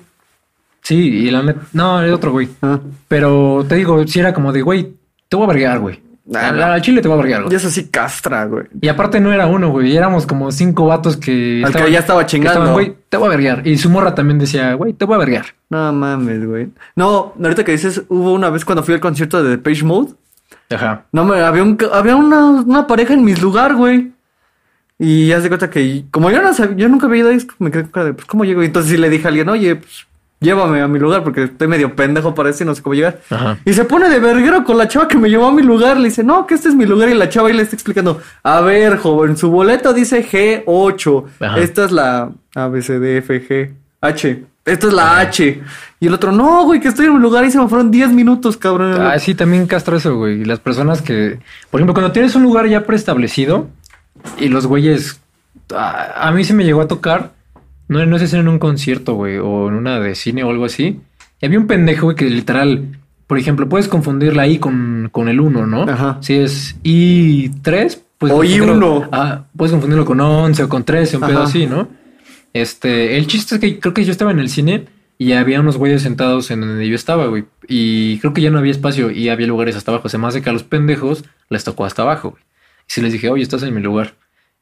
Sí, y la neta. No, era otro güey. Ah. Pero te digo, sí era como de, güey, te voy a verguear, güey. Ah, A no. la- al chile te voy a verguear, Y güey. eso sí castra, güey. Y aparte no era uno, güey. Éramos como cinco vatos que. Al que ya estaba chingando. estaban, güey, te voy a verguear. Y su morra también decía, güey, te voy a verguar. No mames, güey. No, ahorita que dices, hubo una vez cuando fui al concierto de Page Mode. Ajá. No, me, había, un, había una, una pareja en mi lugar, güey. Y ya se cuenta que, como yo no sabía, yo nunca había ido ahí, me quedé con cara de, pues, ¿cómo llego? Y entonces sí le dije a alguien, oye, pues, llévame a mi lugar porque estoy medio pendejo para eso y no sé cómo llegar. Ajá. Y se pone de verguero con la chava que me llevó a mi lugar. Le dice, no, que este es mi lugar. Y la chava ahí le está explicando, a ver, joven, su boleto dice G8. Ajá. Esta es la A, B, C, D, F, G, H. Esta es la H. Y el otro, no, güey, que estoy en mi lugar y se me fueron 10 minutos, cabrón. Ah, sí, también castro eso, güey. Las personas que, por ejemplo, cuando tienes un lugar ya preestablecido y los güeyes, a, a mí sí me llegó a tocar, no, no sé si en un concierto, güey, o en una de cine o algo así. Y había un pendejo, güey, que literal, por ejemplo, puedes confundir la I con, con el 1, ¿no? Ajá. Si es I3, pues... O I1. Ah, puedes confundirlo con 11 o con 13, un pedo así, ¿no? Este, el chiste es que creo que yo estaba en el cine y había unos güeyes sentados en donde yo estaba, güey. Y creo que ya no había espacio y había lugares hasta abajo. Se me hace que a los pendejos les tocó hasta abajo, güey. Y si les dije, oye, estás en mi lugar.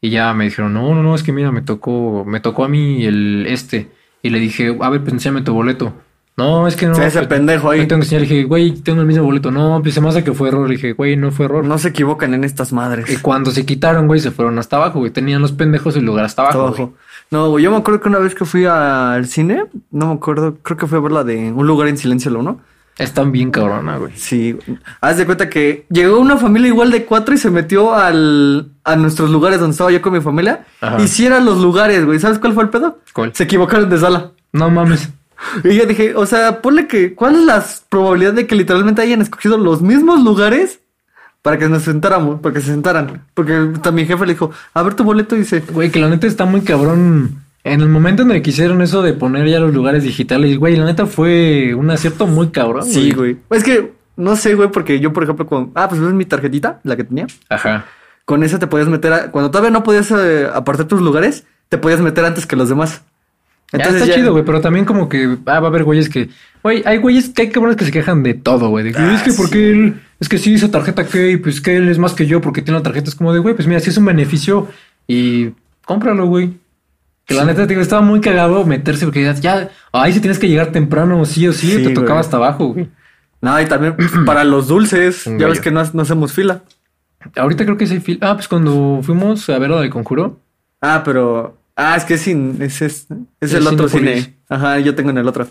Y ya me dijeron, no, no, no, es que mira, me tocó, me tocó a mí el este. Y le dije, a ver, pues enséñame tu boleto. No, es que no. Sí, ese pendejo ahí. tengo que enseñar. Le dije, güey, tengo el mismo boleto. No, pues se me hace que fue error. Le dije, güey, no fue error. No se equivocan en estas madres. Y cuando se quitaron, güey, se fueron hasta abajo, güey. Tenían los pendejos el lugar hasta abajo. Güey. No, güey, yo me acuerdo que una vez que fui al cine, no me acuerdo, creo que fue a ver la de Un lugar en silencio, ¿no? Están bien cabrona, güey. Sí, haz de cuenta que llegó una familia igual de cuatro y se metió al, a nuestros lugares donde estaba yo con mi familia. Ajá. Eran los lugares, güey. ¿Sabes cuál fue el pedo? ¿Cuál? Se equivocaron de sala. No mames. Y yo dije, o sea, ponle que, ¿cuál es la probabilidad de que literalmente hayan escogido los mismos lugares para que nos sentáramos, para que se sentaran? Porque también mi jefe le dijo, a ver tu boleto y dice, Güey, que la neta está muy cabrón. En el momento en el que hicieron eso de poner ya los lugares digitales, güey, la neta fue un acierto muy cabrón. sí, güey. Es que, no sé, güey, porque yo, por ejemplo, con, ah, pues ves mi tarjetita, la que tenía. Ajá. Con esa te podías meter, a- cuando todavía no podías eh, apartar tus lugares, te podías meter antes que los demás. ya está chido, güey, pero también como que ah, va a haber güeyes que, güey, hay güeyes que hay cabrones que se quejan de todo, güey. De que Ah, es que sí. porque él, es que sí hizo tarjeta que, y pues que él es más que yo porque tiene la tarjeta. Es como de, güey, pues mira, si es un beneficio y cómpralo, güey. Que la neta, te digo, estaba muy cagado meterse porque ya, ya, ahí sí tienes que llegar temprano, sí o sí, Sí, te tocaba güey. hasta abajo, güey. No, y también para los dulces, Un ya ves que no, no hacemos fila. Ahorita creo que sí hay fil- Ah, pues cuando fuimos a ver lo del conjuro. Ah, pero, ah, es que es, sin, es, es, es El el otro cine. Ajá, yo tengo en el otro.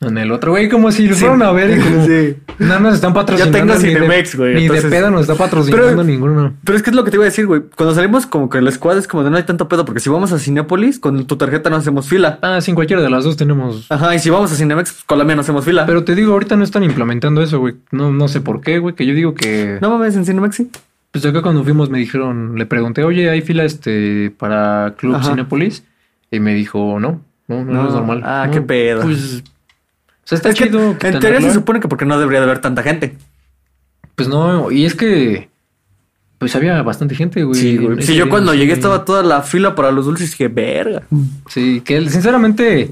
En el otro, güey, como si lo Sí. fueron a ver y como... Sí. No nos están patrocinando. tengo ni de- Cinemex, güey, Ni entonces- de pedo nos está patrocinando Pero- ninguno. Pero es que es lo que te iba a decir, güey. Cuando salimos como que el squad es como de no hay tanto pedo, porque si vamos a Cinépolis, con tu tarjeta no hacemos fila. Ah, sin cualquiera de las dos tenemos... Ajá, y si vamos a Cinemex, pues, con la mía no hacemos fila. Pero te digo, ahorita no están implementando eso, güey. No, no sé por qué, güey. Que yo digo que... No mames, en Cinemex sí. Pues acá cuando fuimos me dijeron... Le pregunté, oye, ¿hay fila este para Club Ajá. Cinépolis? Y me dijo, no. No, no, No. es normal. Ah, No, qué pedo. Pues... O sea, está Es que chido. en teoría se supone que porque no debería de haber tanta gente. Pues no, y es que... Pues había bastante gente, güey. Sí, güey. Sí, yo cuando sí. llegué estaba toda la fila para los dulces y dije, verga. Sí, que sinceramente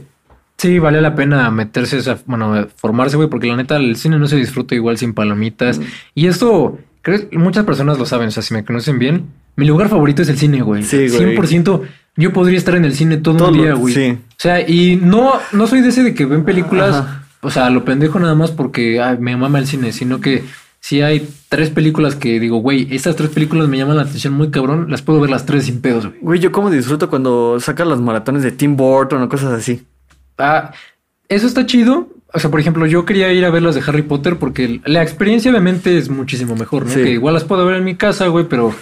sí vale la pena meterse, esa, bueno, formarse, güey, porque la neta el cine no se disfruta igual sin palomitas. Y esto, creo muchas personas lo saben, o sea, si me conocen bien, mi lugar favorito es el cine, güey. Sí, güey. 100%. Yo podría estar en el cine todo, Todo un día, güey. sí. O sea, y no, no soy de ese de que ven películas, Ajá. O sea, lo pendejo nada más porque ay, me mama el cine, sino que si hay tres películas que digo, güey, estas tres películas me llaman la atención muy cabrón, las puedo ver las tres sin pedos, güey. Güey, yo como disfruto cuando sacan los maratones de Tim Burton o cosas así. Ah, eso está chido. O sea, por ejemplo, yo quería ir a ver las de Harry Potter porque la experiencia obviamente es muchísimo mejor, ¿no? Sí. Que igual las puedo ver en mi casa, güey, pero,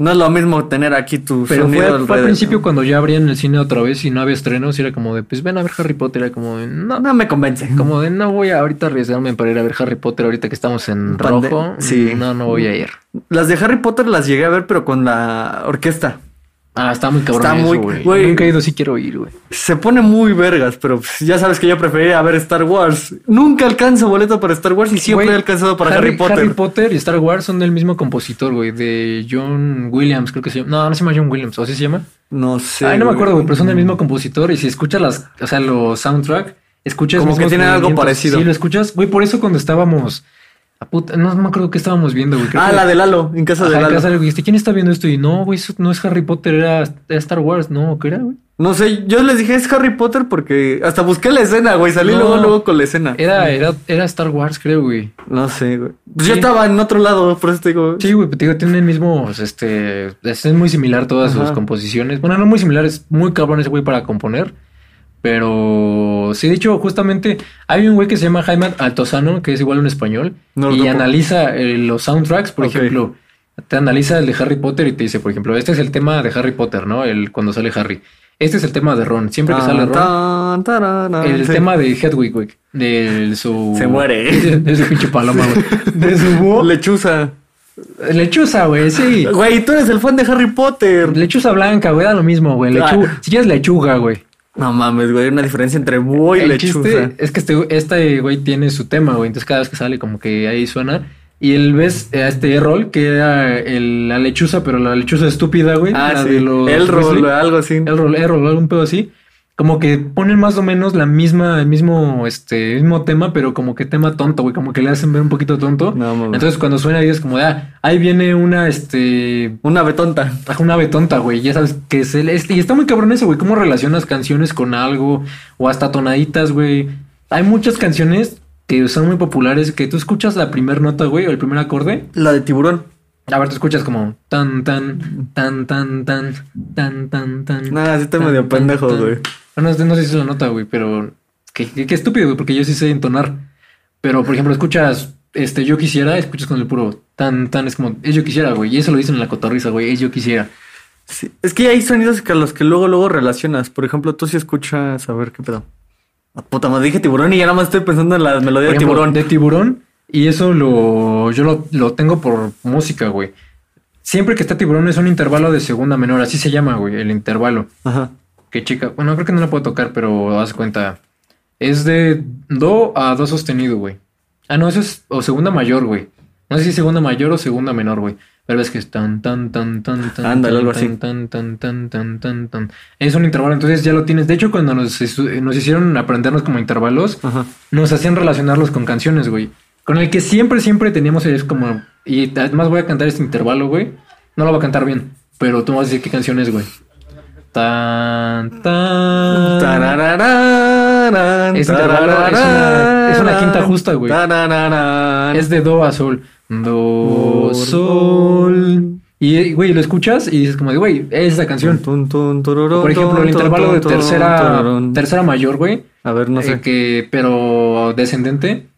No es lo mismo tener aquí tu pero sonido fue, fue al principio cuando ya abrían el cine otra vez y no había estrenos y era como de, pues ven a ver Harry Potter, era como de, no, No me convence. como de, no voy a ahorita arriesgarme para ir a ver Harry Potter ahorita que estamos en Pande- rojo. sí. No, no voy a ir. Las de Harry Potter las llegué a ver, pero con la orquesta. Ah, está muy cabrón Está eso, muy- güey. Nunca he ido, sí quiero ir, güey. Se pone muy vergas, pero pues, ya sabes que yo prefería ver Star Wars. Nunca alcanzo boleto para Star Wars y siempre he alcanzado para Harry, Potter. Harry Potter y Star Wars son del mismo compositor, güey, de John Williams, creo que se llama. No, no se llama John Williams, ¿o sí se llama? No sé. Ay, no me acuerdo, güey, pero son del mismo compositor y si escuchas las, o sea, los soundtrack, escuchas Como que tienen algo parecido. Sí, lo escuchas, güey, por eso cuando estábamos puta, no me acuerdo qué estábamos viendo, güey. creo Ah, que- la de Lalo, en casa de Ajá, Lalo. casa de- dijiste, ¿quién está viendo esto? Y no, güey, eso no es Harry Potter, era, era Star Wars, ¿no? ¿Qué era, güey? No sé, yo les dije es Harry Potter porque hasta busqué la escena, güey. Salí No. luego, luego con la escena. Era, era, era Star Wars, creo, güey. No sé, güey. Pues Sí. yo estaba en otro lado, por eso te digo. Sí, güey, te digo, tienen mismos, este, es muy similar todas sus composiciones. Bueno, no muy similar, es muy cabrón ese güey para componer. Pero sí, de hecho, justamente hay un güey que se llama Jaime Altozano, que es igual un español, No y analiza eh, los soundtracks, por ejemplo, te analiza el de Harry Potter y te dice, por ejemplo, este es el tema de Harry Potter, ¿no? El cuando sale Harry. Este es el tema de Ron. Siempre que sale Ron, el sí. tema de Hedwig, güey, de su Se muere. de, su pinche paloma, güey, de su búho. Lechuza. Lechuza, güey, sí. Güey, tú eres el fan de Harry Potter. Lechuza blanca, güey, da lo mismo, güey. Lechuga. Ah. Si quieres lechuga, güey. No mames, güey, hay una diferencia entre búho y El lechuza. es que este, este güey tiene su tema, güey. Entonces cada vez que sale como que ahí suena. Y él ves a este Errol, que era el- la lechuza, pero la lechuza estúpida, güey. Ah, sí. de los El rol, algo así. Errol, Errol, algún pedo así. Como que ponen más o menos la misma, el mismo, este, mismo tema, pero como que tema tonto, güey. Como que le hacen ver un poquito tonto. No. Entonces cuando suena dices como de, ah, ahí viene una, este, Una betonta. Una betonta, güey. Ya sabes que es el. este- y está muy cabrón eso, güey. Cómo relacionas canciones con algo o hasta tonaditas, güey. Hay muchas canciones que son muy populares que tú escuchas la primera nota, güey, o el primer acorde. La de tiburón. A ver, tú escuchas como tan, tan, tan, tan, tan, tan, tan, tan. Nah, sí está tan, medio pendejo, güey. No, no, sé si es la nota, güey, pero qué, qué, qué estúpido, güey, porque yo sí sé entonar. Pero, por ejemplo, escuchas este yo quisiera, escuchas con el puro tan, tan, es como es yo quisiera, güey. Y eso lo dicen en la cotorriza, güey, es yo quisiera. Sí. Es que hay sonidos que a los que luego, luego relacionas. Por ejemplo, tú sí escuchas, a ver qué pedo. Puta madre, dije tiburón y ya nada más estoy pensando en la melodía de tiburón. De tiburón. Y eso lo, yo lo, lo tengo por música, güey. Siempre que está tiburón es un intervalo de segunda menor, así se llama, güey, el intervalo. Ajá. Que chica, bueno, creo que no la puedo tocar, pero haz cuenta. Es de do a do sostenido, güey. Ah, no, eso es o segunda mayor, güey. No sé si es segunda mayor o segunda menor, güey. Pero ves que es tan, tan, tan, tan, tan. Ándale, algo así. Tan, tan, tan, tan, tan, tan. Es un intervalo, entonces ya lo tienes. De hecho, cuando nos, estu- nos hicieron aprendernos como intervalos, Ajá. nos hacían relacionarlos con canciones, güey. Con el que siempre, siempre teníamos es como. Y además voy a cantar este intervalo, güey. No lo voy a cantar bien, pero tú me vas a decir qué canción es, güey. Tan, tan. Tarararán, Es intervalo, es una- es una quinta justa, güey. tarararán. Es de do a sol. Do, sol. Y, güey, lo escuchas y dices como de, güey, es esa canción. Tun, tun, tururún, Por ejemplo, el intervalo de tercera, tercera mayor, güey. A ver, no sé. eh, que, pero descendente.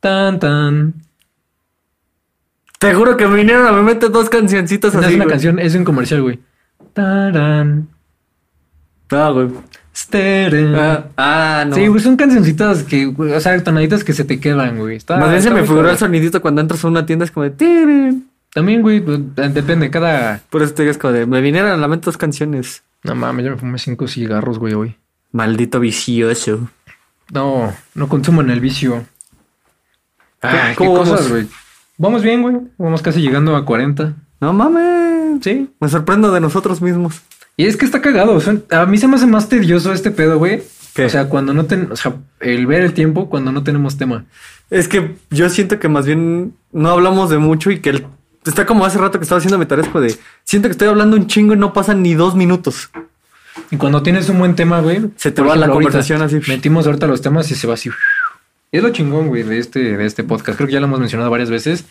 Tan, tan. Te juro que me vinieron a mi mente dos cancioncitas No así. es una güey. canción, es un comercial, güey. Tarán. Ah, güey. Steren. Ah, ah, no. Sí, güey, son cancioncitas que, güey, o sea, tonaditas que se te quedan, güey. Está- Más bien se me figuró el sonidito cuando entras a una tienda, es como de. "Tirin". También, güey, pues, depende, cada... Por eso te digas como de. Me vinieron a la mente dos canciones. No mames, yo me fumé cinco cigarros, güey, hoy. Maldito vicioso. No, no consumo en el vicio. Ay, qué ¿Cómo cosas, güey. Vamos bien, güey. Vamos casi llegando a 40. No mames. Sí. Me sorprendo de nosotros mismos. Y es que está cagado. o sea, a mí se me hace más tedioso este pedo, güey. ¿Qué? O sea, cuando no ten... O sea, el ver el tiempo cuando no tenemos tema. Es que yo siento que más bien no hablamos de mucho y que el- está como hace rato que estaba haciendo mi tarea, es como de siento que estoy hablando un chingo y no pasan ni dos minutos. Y cuando tienes un buen tema, güey. Se te va la conversación así. Metimos ahorita los temas y se va así. Es lo chingón, güey, de este, de este podcast. Creo que ya lo hemos mencionado varias veces.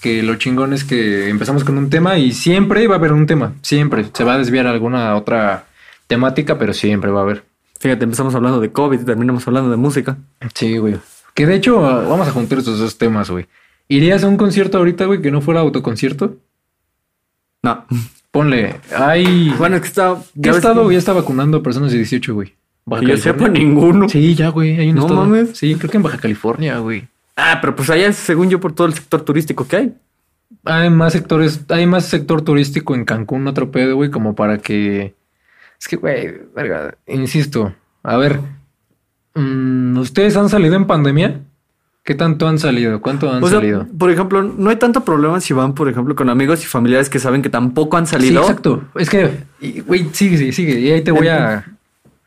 Que lo chingón es que empezamos con un tema y siempre va a haber un tema. Siempre. Se va a desviar a alguna otra temática, pero siempre va a haber. Fíjate, empezamos hablando de COVID y terminamos hablando de música. Sí, güey. Que de hecho, vamos a juntar estos dos temas, güey. ¿Irías a un concierto ahorita, güey, que no fuera autoconcierto? No. Ponle, hay... Bueno, es que está. ¿Qué ya ves estado que- ya está vacunando a personas de 18, güey? Baja Que yo California. sepa ninguno. Sí, ya, güey. Hay un No estado. mames. Sí, creo que en Baja California, güey. Ah, pero pues allá es según yo por todo el sector turístico que hay. Hay más sectores, hay más sector turístico en Cancún, otro pedo, güey, como para que. Es que, güey, verga, insisto. A ver, mm, ¿ustedes han salido en pandemia? ¿Qué tanto han salido? ¿Cuánto han O sea, salido? por ejemplo, no hay tanto problema si van, por ejemplo, con amigos y familiares que saben que tampoco han Sí, salido. exacto. Es que, güey, sigue, sigue, sigue. Y ahí te voy a.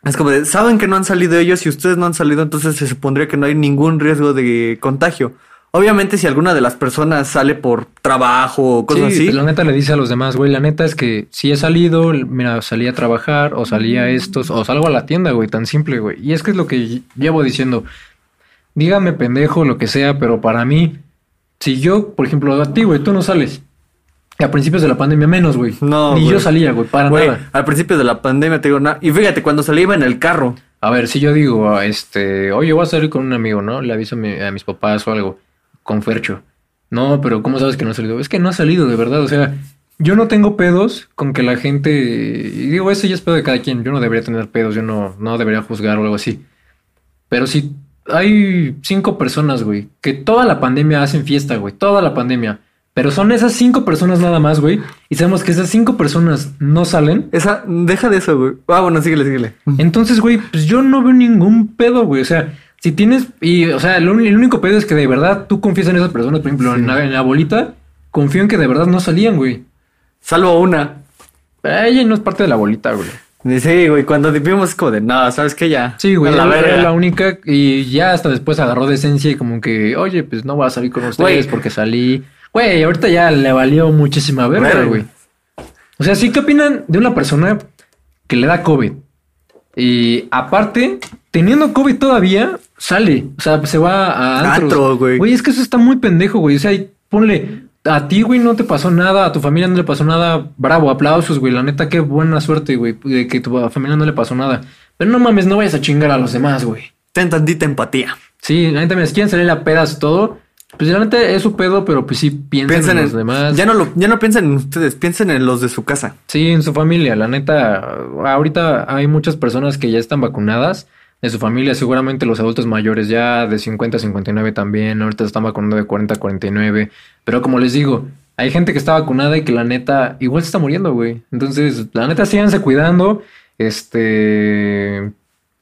Es como de, saben que no han salido ellos y ustedes no han salido, entonces se supondría que no hay ningún riesgo de contagio. Obviamente, si alguna de las personas sale por trabajo o cosas Sí, así, la neta le dice a los demás, güey, la neta es que si he salido, mira, salí a trabajar o salí a estos o salgo a la tienda, güey, tan simple, güey. Y es que es lo que llevo diciendo. Dígame pendejo, lo que sea, pero para mí, si yo, por ejemplo, a ti, güey, tú no sales. A principios de la pandemia menos, güey. No, Ni güey. yo salía, güey, para güey, nada. al principio de la pandemia te digo, nada. Y fíjate, cuando salí iba en el carro. A ver, si yo digo, este, oye, voy a salir con un amigo, ¿no? Le aviso a, mi- a mis papás o algo, con Fercho. No, pero ¿cómo sabes que no ha salido? Es que no ha salido, de verdad. O sea, yo no tengo pedos con que la gente. Y digo, eso ya es pedo de cada quien. Yo no debería tener pedos, yo no, no debería juzgar o algo así. Pero si hay cinco personas, güey, que toda la pandemia hacen fiesta, güey, toda la pandemia. Pero son esas cinco personas nada más, güey. Y sabemos que esas cinco personas no salen. Esa, deja de eso, güey. Ah, bueno, síguele, síguele. Entonces, güey, pues yo no veo ningún pedo, güey. O sea, si tienes, y, o sea, el, único pedo es que de verdad tú confías en esas personas. Por ejemplo, en, la, en la bolita, confío en que de verdad no salían, güey. Salvo una. Ella no es parte de la bolita, güey. Sí, güey, cuando vimos como de, no, ¿sabes qué? Ya. Sí, güey, la era, la única. Y ya hasta después agarró decencia y como que, oye, pues no voy a salir con ustedes Güey. porque salí. Güey, ahorita ya le valió muchísima verga, güey. O sea, ¿sí qué opinan de una persona que le da COVID? Y aparte, teniendo COVID todavía, sale. O sea, se va a. Antro, güey. Güey, es que eso está muy pendejo, güey. O sea, y ponle, a ti, güey, no te pasó nada, a tu familia no le pasó nada. Bravo, aplausos, güey. La neta, qué buena suerte, güey, de que tu familia no le pasó nada. Pero no mames, no vayas a chingar a los demás, güey. Ten tantita empatía. Sí, la neta, si quieren salir a pedas todo, pues la neta es su pedo, pero pues sí piensen Piensen en en los demás. Ya no lo, ya no piensen en ustedes, piensen en los de su casa. Sí, en su familia, la neta, ahorita hay muchas personas que ya están vacunadas de su familia, seguramente los adultos mayores ya de 50 a 59 también, ahorita se están vacunando de 40 a 49, pero como les digo, hay gente que está vacunada y que la neta igual se está muriendo, güey. Entonces, la neta, síganse cuidando, este,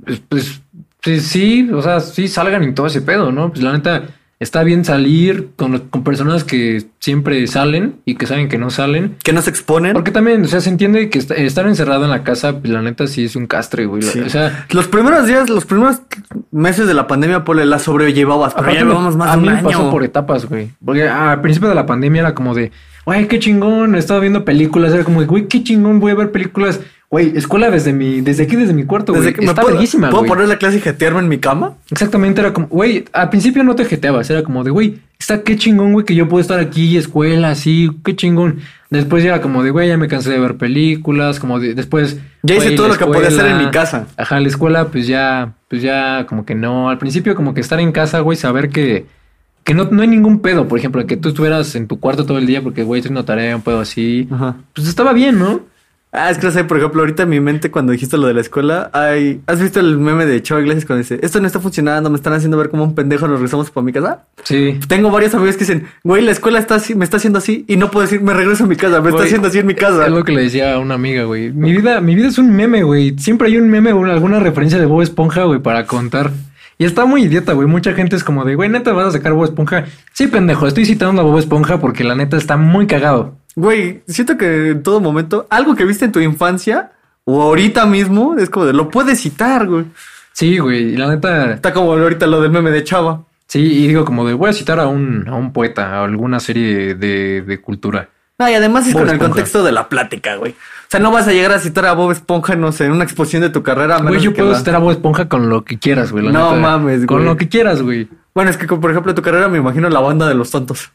pues, pues sí, sí, o sea, sí salgan y todo ese pedo, ¿no? Pues la neta, está bien salir con, con personas que siempre salen y que saben que no salen. Que no se exponen. Porque también, o sea, se entiende que est- estar encerrado en la casa, pues, la neta sí es un castre, güey. Sí. O sea, Los primeros días, los primeros meses de la pandemia, Pole, la sobrellevabas, pero ya llevamos más a de un mí año. pasó por etapas, güey. Porque al principio de la pandemia era como de, güey, qué chingón, estaba viendo películas, era como de, güey, qué chingón, voy a ver películas. Güey, escuela desde mi, desde aquí, desde mi cuarto, güey. Que Está puedo, verguísima, ¿puedo güey. poner la clase y jetearme en mi cama. Exactamente, era como, güey, al principio no te jeteabas, era como de, güey, está qué chingón, güey, que yo puedo estar aquí, escuela, así, qué chingón. Después era como de, güey, ya me cansé de ver películas, como de, después... Ya hice güey, todo lo que podía hacer en mi casa. Ajá, la escuela, pues ya, pues ya, como que no. Al principio, como que estar en casa, güey, saber que, que no, no hay ningún pedo, por ejemplo, que tú estuvieras en tu cuarto todo el día porque, güey, estoy una tarea, un pedo así. Ajá. Pues estaba bien, ¿no? Ah, es que no sé, por ejemplo, ahorita en mi mente cuando dijiste lo de la escuela, hay... ¿has visto el meme de Chava Iglesias cuando dice, esto no está funcionando, me están haciendo ver como un pendejo, nos regresamos para mi casa? Sí. Tengo varios amigos que dicen, güey, la escuela está así, me está haciendo así y no puedo decir, me regreso a mi casa, me está haciendo así en mi casa. Es lo que le decía a una amiga, güey. Mi vida, mi vida es un meme, güey. Siempre hay un meme o alguna referencia de Bob Esponja, güey, para contar. Y está muy idiota, güey. Mucha gente es como de, güey, neta, vas a sacar Bob Esponja. Sí, pendejo, estoy citando a Bob Esponja porque la neta está muy cagado. Güey, siento que en todo momento, algo que viste en tu infancia o ahorita mismo, es como de, lo puedes citar, güey. Sí, güey. Y la neta, Está como ahorita lo del meme de Chava. sí, y digo como de, voy a citar a un, a un poeta, a alguna serie de, de cultura. No, y además es Bob con el contexto de la plática, güey. O sea, no vas a llegar a citar a Bob Esponja, no sé, en una exposición de tu carrera. Güey, yo puedo la- citar a Bob Esponja con lo que quieras, güey. la No neta. mames, Con güey. lo que quieras, güey. Bueno, es que por ejemplo tu carrera me imagino la banda de los tontos.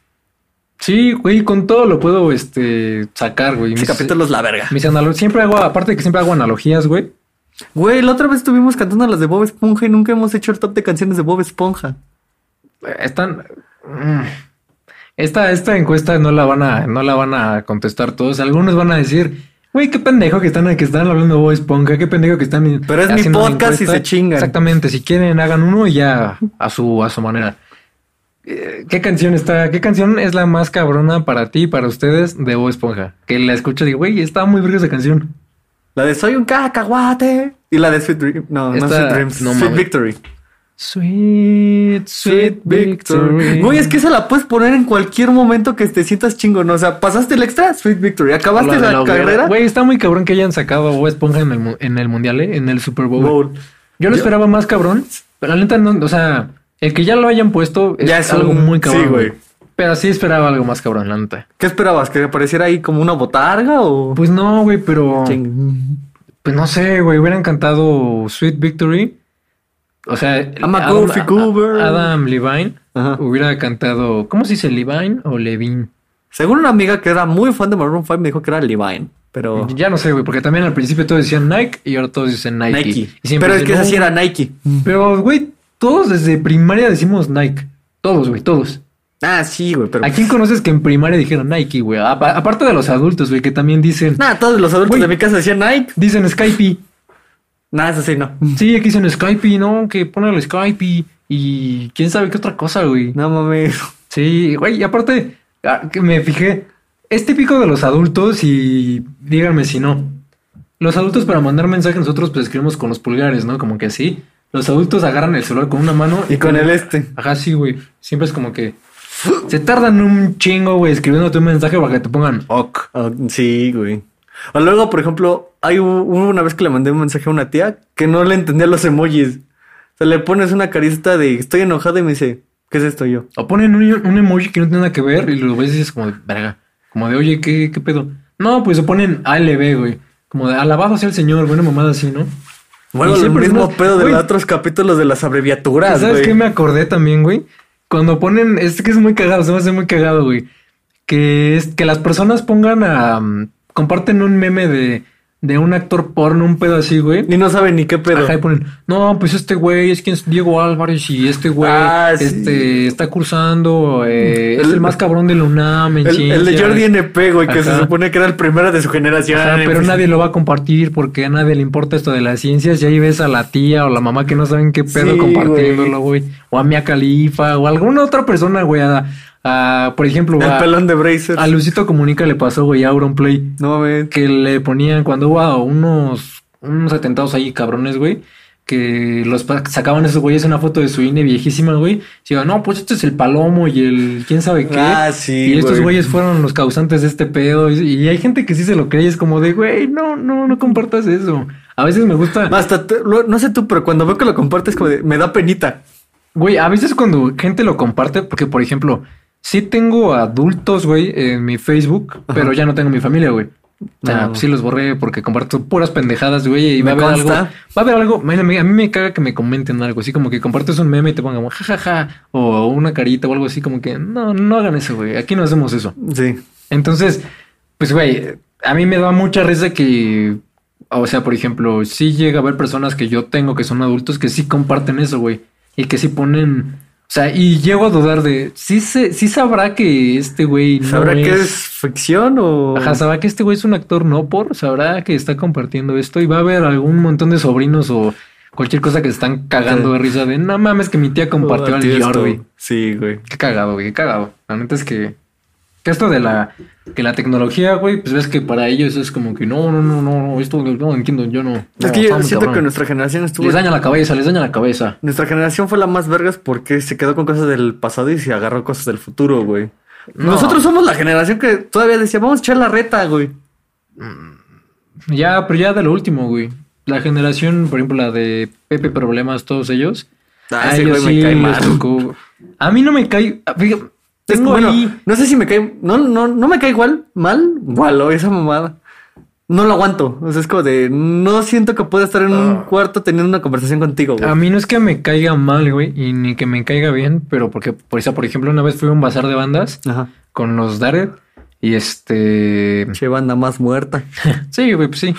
Sí, güey, con todo lo puedo, este, sacar, güey. Ese Mis- capítulo es la verga. Mis analogías, siempre hago, aparte de que siempre hago analogías, güey. Güey, la otra vez estuvimos cantando las de Bob Esponja y nunca hemos hecho el top de canciones de Bob Esponja. Están. mm, Esta, esta encuesta no la van a, no la van a contestar todos. Algunos van a decir, güey, qué pendejo que están, que están hablando de Bob Esponja, qué pendejo que están. Pero es mi podcast y encuesta". se chingan. Exactamente, si quieren, hagan uno y ya a su, a su manera. Eh, ¿Qué canción está? ¿Qué canción es la más cabrona para ti, para ustedes, de Bob Esponja? Que la escucho y digo, güey, está muy verga esa canción. La de Soy un cacahuate. Y la de Sweet Dream. No, no Esta- Sweet Dreams. no Sweet. Victory. Sweet, sweet victory. Güey, es que esa la puedes poner en cualquier momento que te sientas chingón. O sea, pasaste el extra, Sweet Victory. Acabaste La carrera. Güey, está muy cabrón que hayan sacado a Bob Esponja en el, en el mundial, ¿eh? en el Super Bowl. Bowl. Yo lo Yo- esperaba más cabrón, pero la neta no, o sea, el que ya lo hayan puesto es, Ya es algo un- muy cabrón. sí, güey. Pero sí esperaba algo más cabrón, la neta. ¿Qué esperabas? ¿Que apareciera ahí como una botarga o...? Pues no, güey, pero Ching. pues no sé, güey, hubieran cantado Sweet Victory. O sea, I'm a Adam, Levine Ajá. hubiera cantado, ¿cómo se dice Levine o Levine? Según una amiga que era muy fan de Maroon 5 me dijo que era Levine. Pero... Ya no sé, güey, porque también al principio todos decían Nike y ahora todos dicen Nike. Nike. Y Pero es que dicen, esa sí "No, era Nike. Pero, güey, todos desde primaria decimos Nike. Todos, güey, todos. Ah, sí, güey, pero... ¿A quién conoces que en primaria dijeron Nike, güey? Apa- aparte de los adultos, güey, que también dicen... Nah, todos los adultos de mi casa decían Nike. Dicen Skype. Nah, eso sí, no. Sí, aquí dicen Skype, ¿no? Que ponen el Skype y quién sabe qué otra cosa, güey. No mames. Sí, güey, y aparte, ah, que me fijé, es típico de los adultos y díganme si no. Los adultos para mandar mensajes nosotros pues escribimos con los pulgares, ¿no? Como que así. Los adultos agarran el celular con una mano Y con el este. Ajá, sí, güey. Siempre es como que se tardan un chingo, güey, escribiéndote un mensaje para que te pongan ok. Ah, sí, güey. O luego, por ejemplo, hay una vez que le mandé un mensaje a una tía que no le entendía los emojis. O sea, le pones una carita de estoy enojado y me dice, ¿qué es esto yo? O ponen un, un emoji que no tiene nada que ver y lo ves y dices como de verga. Como de, oye, ¿qué, qué pedo? No, pues se ponen ALB, güey. Como de alabado sea el señor, una mamada así, ¿no? Bueno, el mismo pedo de los otros capítulos de las abreviaturas, ¿Sabes güey. qué me acordé también, güey? Cuando ponen, es que es muy cagado, se me hace muy cagado, güey. Que es que las personas pongan a. mm, comparten un meme de, de un actor porno, un pedo así, güey. Y no saben ni qué pedo. Ajá, y ponen, no, pues este güey es quien es Diego Álvarez y este güey Ah, sí. este, está cursando, eh, es El- más cabrón de la UNAM en el, el de ciencias". Jordi NP, güey, que se supone que era el primero de su generación. Ajá, pero Pues, nadie lo va a compartir porque a nadie le importa esto de las ciencias. Y ahí ves a la tía o la mamá que no saben qué pedo Sí, compartiéndolo, güey. O a Mia Califa o a alguna otra persona, güey. A, a, por ejemplo, El a, pelón de Brazers. a Lucito Comunica le pasó, güey, a Auronplay. No mames. Que le ponían cuando hubo unos, unos atentados ahí cabrones, güey. Que los sacaban esos güeyes una foto de su INE viejísima, güey. Y iban, no, pues este es el palomo y el quién sabe qué. Ah, sí, Y estos güey. güeyes fueron los causantes de este pedo. Y, y hay gente que sí se lo cree. Es como de, güey, no, no, no compartas eso. A veces me gusta. Hasta, no sé tú, pero cuando veo que lo compartes, como de, me da penita. Güey, a veces cuando gente lo comparte, porque por ejemplo, sí tengo adultos, güey, en mi Facebook, pero ya no tengo mi familia, güey. O sea, No. sí los borré porque comparto puras pendejadas, güey, y va a haber algo. Va a haber algo. A mí, me caga que me comenten algo, así como que compartes un meme y te pongan jajaja, o una carita o algo así, como que no, no hagan eso, güey. Aquí no hacemos eso. Sí. Entonces, pues, güey, a mí me da mucha risa que, o sea, por ejemplo, sí llega a haber personas que yo tengo que son adultos que sí comparten eso, güey, y que sí ponen, sea, y llego a dudar de, sí, se, sí sabrá que este güey no ¿Sabrá es, que es ficción o...? Ajá, sabrá que este güey es un actor no por, sabrá que está compartiendo esto y va a haber algún montón de sobrinos o cualquier cosa que se están cagando Sí. de risa de, no mames que mi tía compartió Oh, Dior, esto. güey. Sí, güey. Qué cagado, güey, qué cagado. La neta es que, que esto de la, que la tecnología, güey, pues ves que para ellos es como que no, no, no, no, no, esto no entiendo, yo no. Es que yo siento que nuestra generación estuvo... Les daña la cabeza, les daña la cabeza. Nuestra generación fue la más vergas porque se quedó con cosas del pasado y se agarró cosas del futuro, güey. No. Nosotros somos la generación que todavía decía, vamos a echar la reta, güey. Ya, pero ya de lo último, güey. La generación, por ejemplo, la de Pepe Problemas, todos ellos. Ah, a ese ellos güey me cae mal. tocó- A mí no me cae. fíjate, Es bueno, ahí. no sé si me cae, no, no, no me cae igual, mal, igual, o esa mamada. No lo aguanto. O sea, es como de, no siento que pueda estar en un Ah. cuarto teniendo una conversación contigo, güey. A mí no es que me caiga mal, güey, y ni que me caiga bien, pero porque, por eso, por ejemplo, una vez fui a un bazar de bandas Ajá. con los Dared y este. Che banda más muerta. Sí, güey, pues sí.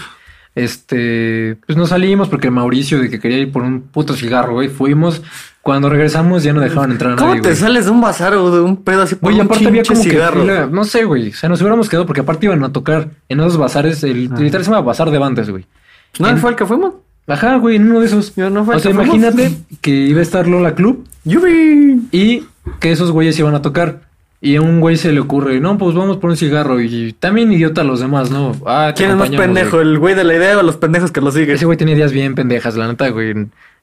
Este, pues no salimos porque Mauricio de que quería ir por un puto cigarro, güey, fuimos. Cuando regresamos ya no dejaban entrar a ¿Cómo nadie, te güey. sales de un bazar o de un pedo así por Güey, un aparte había como cigarro? que fila- no sé, güey, o sea, nos hubiéramos quedado porque aparte iban a tocar en esos bazares, el Ah. literal se llama bazar de bandas, güey. ¿No en- fue el que fuimos? Ajá, güey, en uno de esos. Yo no fue o sea, que fuimos. imagínate que iba a estar Lola Club ¡Yubi! y que esos güeyes iban a tocar. Y a un güey se le ocurre, no, pues vamos por un cigarro. Y también idiota a los demás, ¿no? Ah, te ¿Quién es más pendejo? güey. ¿El güey de la idea o los pendejos que lo siguen? Ese güey tenía ideas bien pendejas, la neta, güey.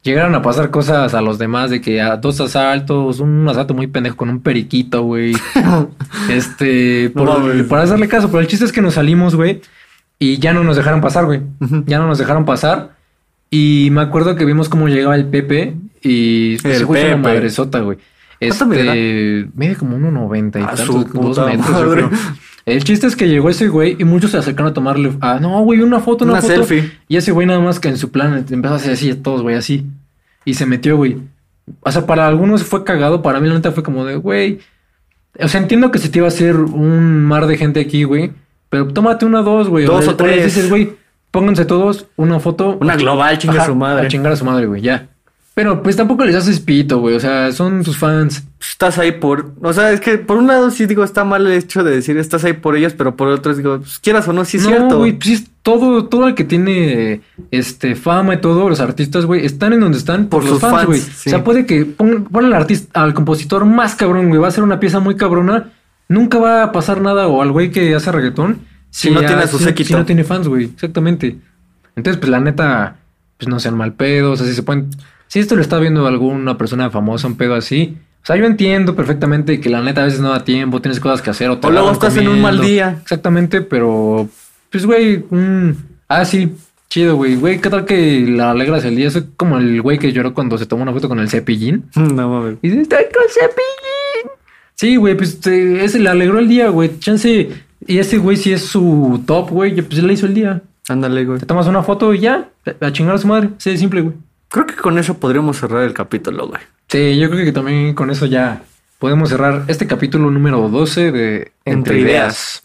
Llegaron a pasar cosas a los demás de que a dos asaltos, un asalto muy pendejo con un periquito, güey. Este, No por, para hacerle caso, pero el chiste es que nos salimos, güey, y ya no nos dejaron pasar, güey. Ya no nos dejaron pasar. Y me acuerdo que vimos cómo llegaba el Pepe y El güey es una Pepe. madresota, güey. Este, mide como 1.90 y tantos, dos metros, yo creo. El chiste es que llegó ese güey y muchos se acercaron a tomarle. Ah, no, güey, una foto, una, Una foto. selfie. Y ese güey nada más que en su plan empezó a hacer así a todos, güey, así. Y se metió, güey. O sea, para algunos fue cagado, para mí la neta fue como de, güey. O sea, entiendo que se te iba a hacer un mar de gente aquí, güey. Pero tómate una, dos, güey. Dos o les tres. dices, güey, pónganse todos una foto. Una global, chinga Ajá, su madre. A chingar a su madre, güey, ya. Pero pues tampoco les haces pito, güey. O sea, son tus fans. Estás ahí por... O sea, es que por un lado sí digo, está mal el hecho de decir estás ahí por ellas, pero por otro digo, pues, quieras o no, sí es no, cierto. güey, pues sí es todo, todo el que tiene este fama y todo, los artistas, güey, están en donde están por, Por los sus fans, güey. sí. O sea, puede que pon, pon al artista, al compositor más cabrón, güey, va a hacer una pieza muy cabrona, nunca va a pasar nada, o al güey que hace reggaetón, Si no tiene a su si-. Si no tiene fans, güey, exactamente. Entonces, pues la neta, pues no sean mal pedos, así se pueden. Si esto lo está viendo alguna persona famosa, un pedo así. O sea, yo entiendo perfectamente que la neta a veces no da tiempo, tienes cosas que hacer o te O luego estás en un mal día. Exactamente, pero pues güey, un ah sí, chido, güey. Güey, ¿qué tal que la alegras el día? Soy como el güey que lloró cuando se tomó una foto con el cepillín. No mames. Y dice, estoy con cepillín. Sí, güey, pues te- ese le alegró el día, güey. Chance y ese güey si es su top, güey, pues le hizo el día. Ándale, güey. Te tomas una foto y ya, a chingar a su madre. Sí, simple, güey. Creo que con eso podríamos cerrar el capítulo, güey. Sí, yo creo que también con eso ya podemos cerrar este capítulo número 12 de Entre, Entre Ideas. Ideas.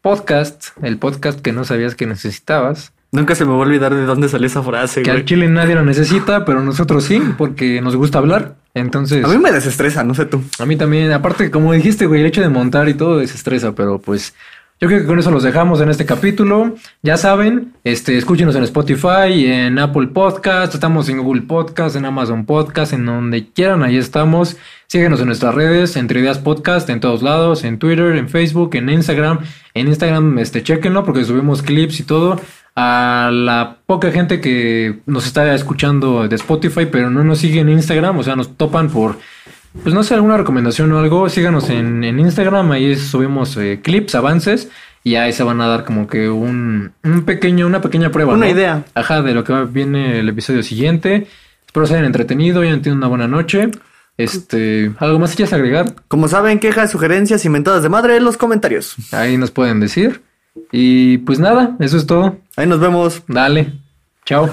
Podcast, el podcast que no sabías que necesitabas. Nunca se me va a olvidar de dónde salió esa frase, Que al chile nadie lo necesita, pero nosotros sí, porque nos gusta hablar. Entonces, A mí me desestresa, no sé tú. también, aparte, como dijiste, güey, el hecho de montar y todo desestresa, pero pues yo creo que con eso los dejamos en este capítulo. Ya saben, este, escúchenos en Spotify, en Apple Podcast, estamos en Google Podcast, en Amazon Podcast, en donde quieran, ahí estamos. Síguenos en nuestras redes, Entre Ideas Podcast, en todos lados, en Twitter, en Facebook, en Instagram. En Instagram, este, chequenlo porque subimos clips y todo. A la poca gente que nos está escuchando de Spotify, pero no nos sigue en Instagram, o sea, nos topan por, pues no sé, alguna recomendación o algo, síganos en, en Instagram, ahí subimos eh, clips, avances, y ahí se van a dar como que un, un pequeño, una pequeña prueba. Una ¿no? idea. Ajá, de lo que viene el episodio siguiente. Espero se hayan entretenido, hayan tenido una buena noche. Este, ¿algo más que quieras agregar? Como saben, quejas, sugerencias y mentadas de madre en los comentarios. Ahí nos pueden decir. Y pues nada, eso es todo. Ahí nos vemos. Dale. Chao.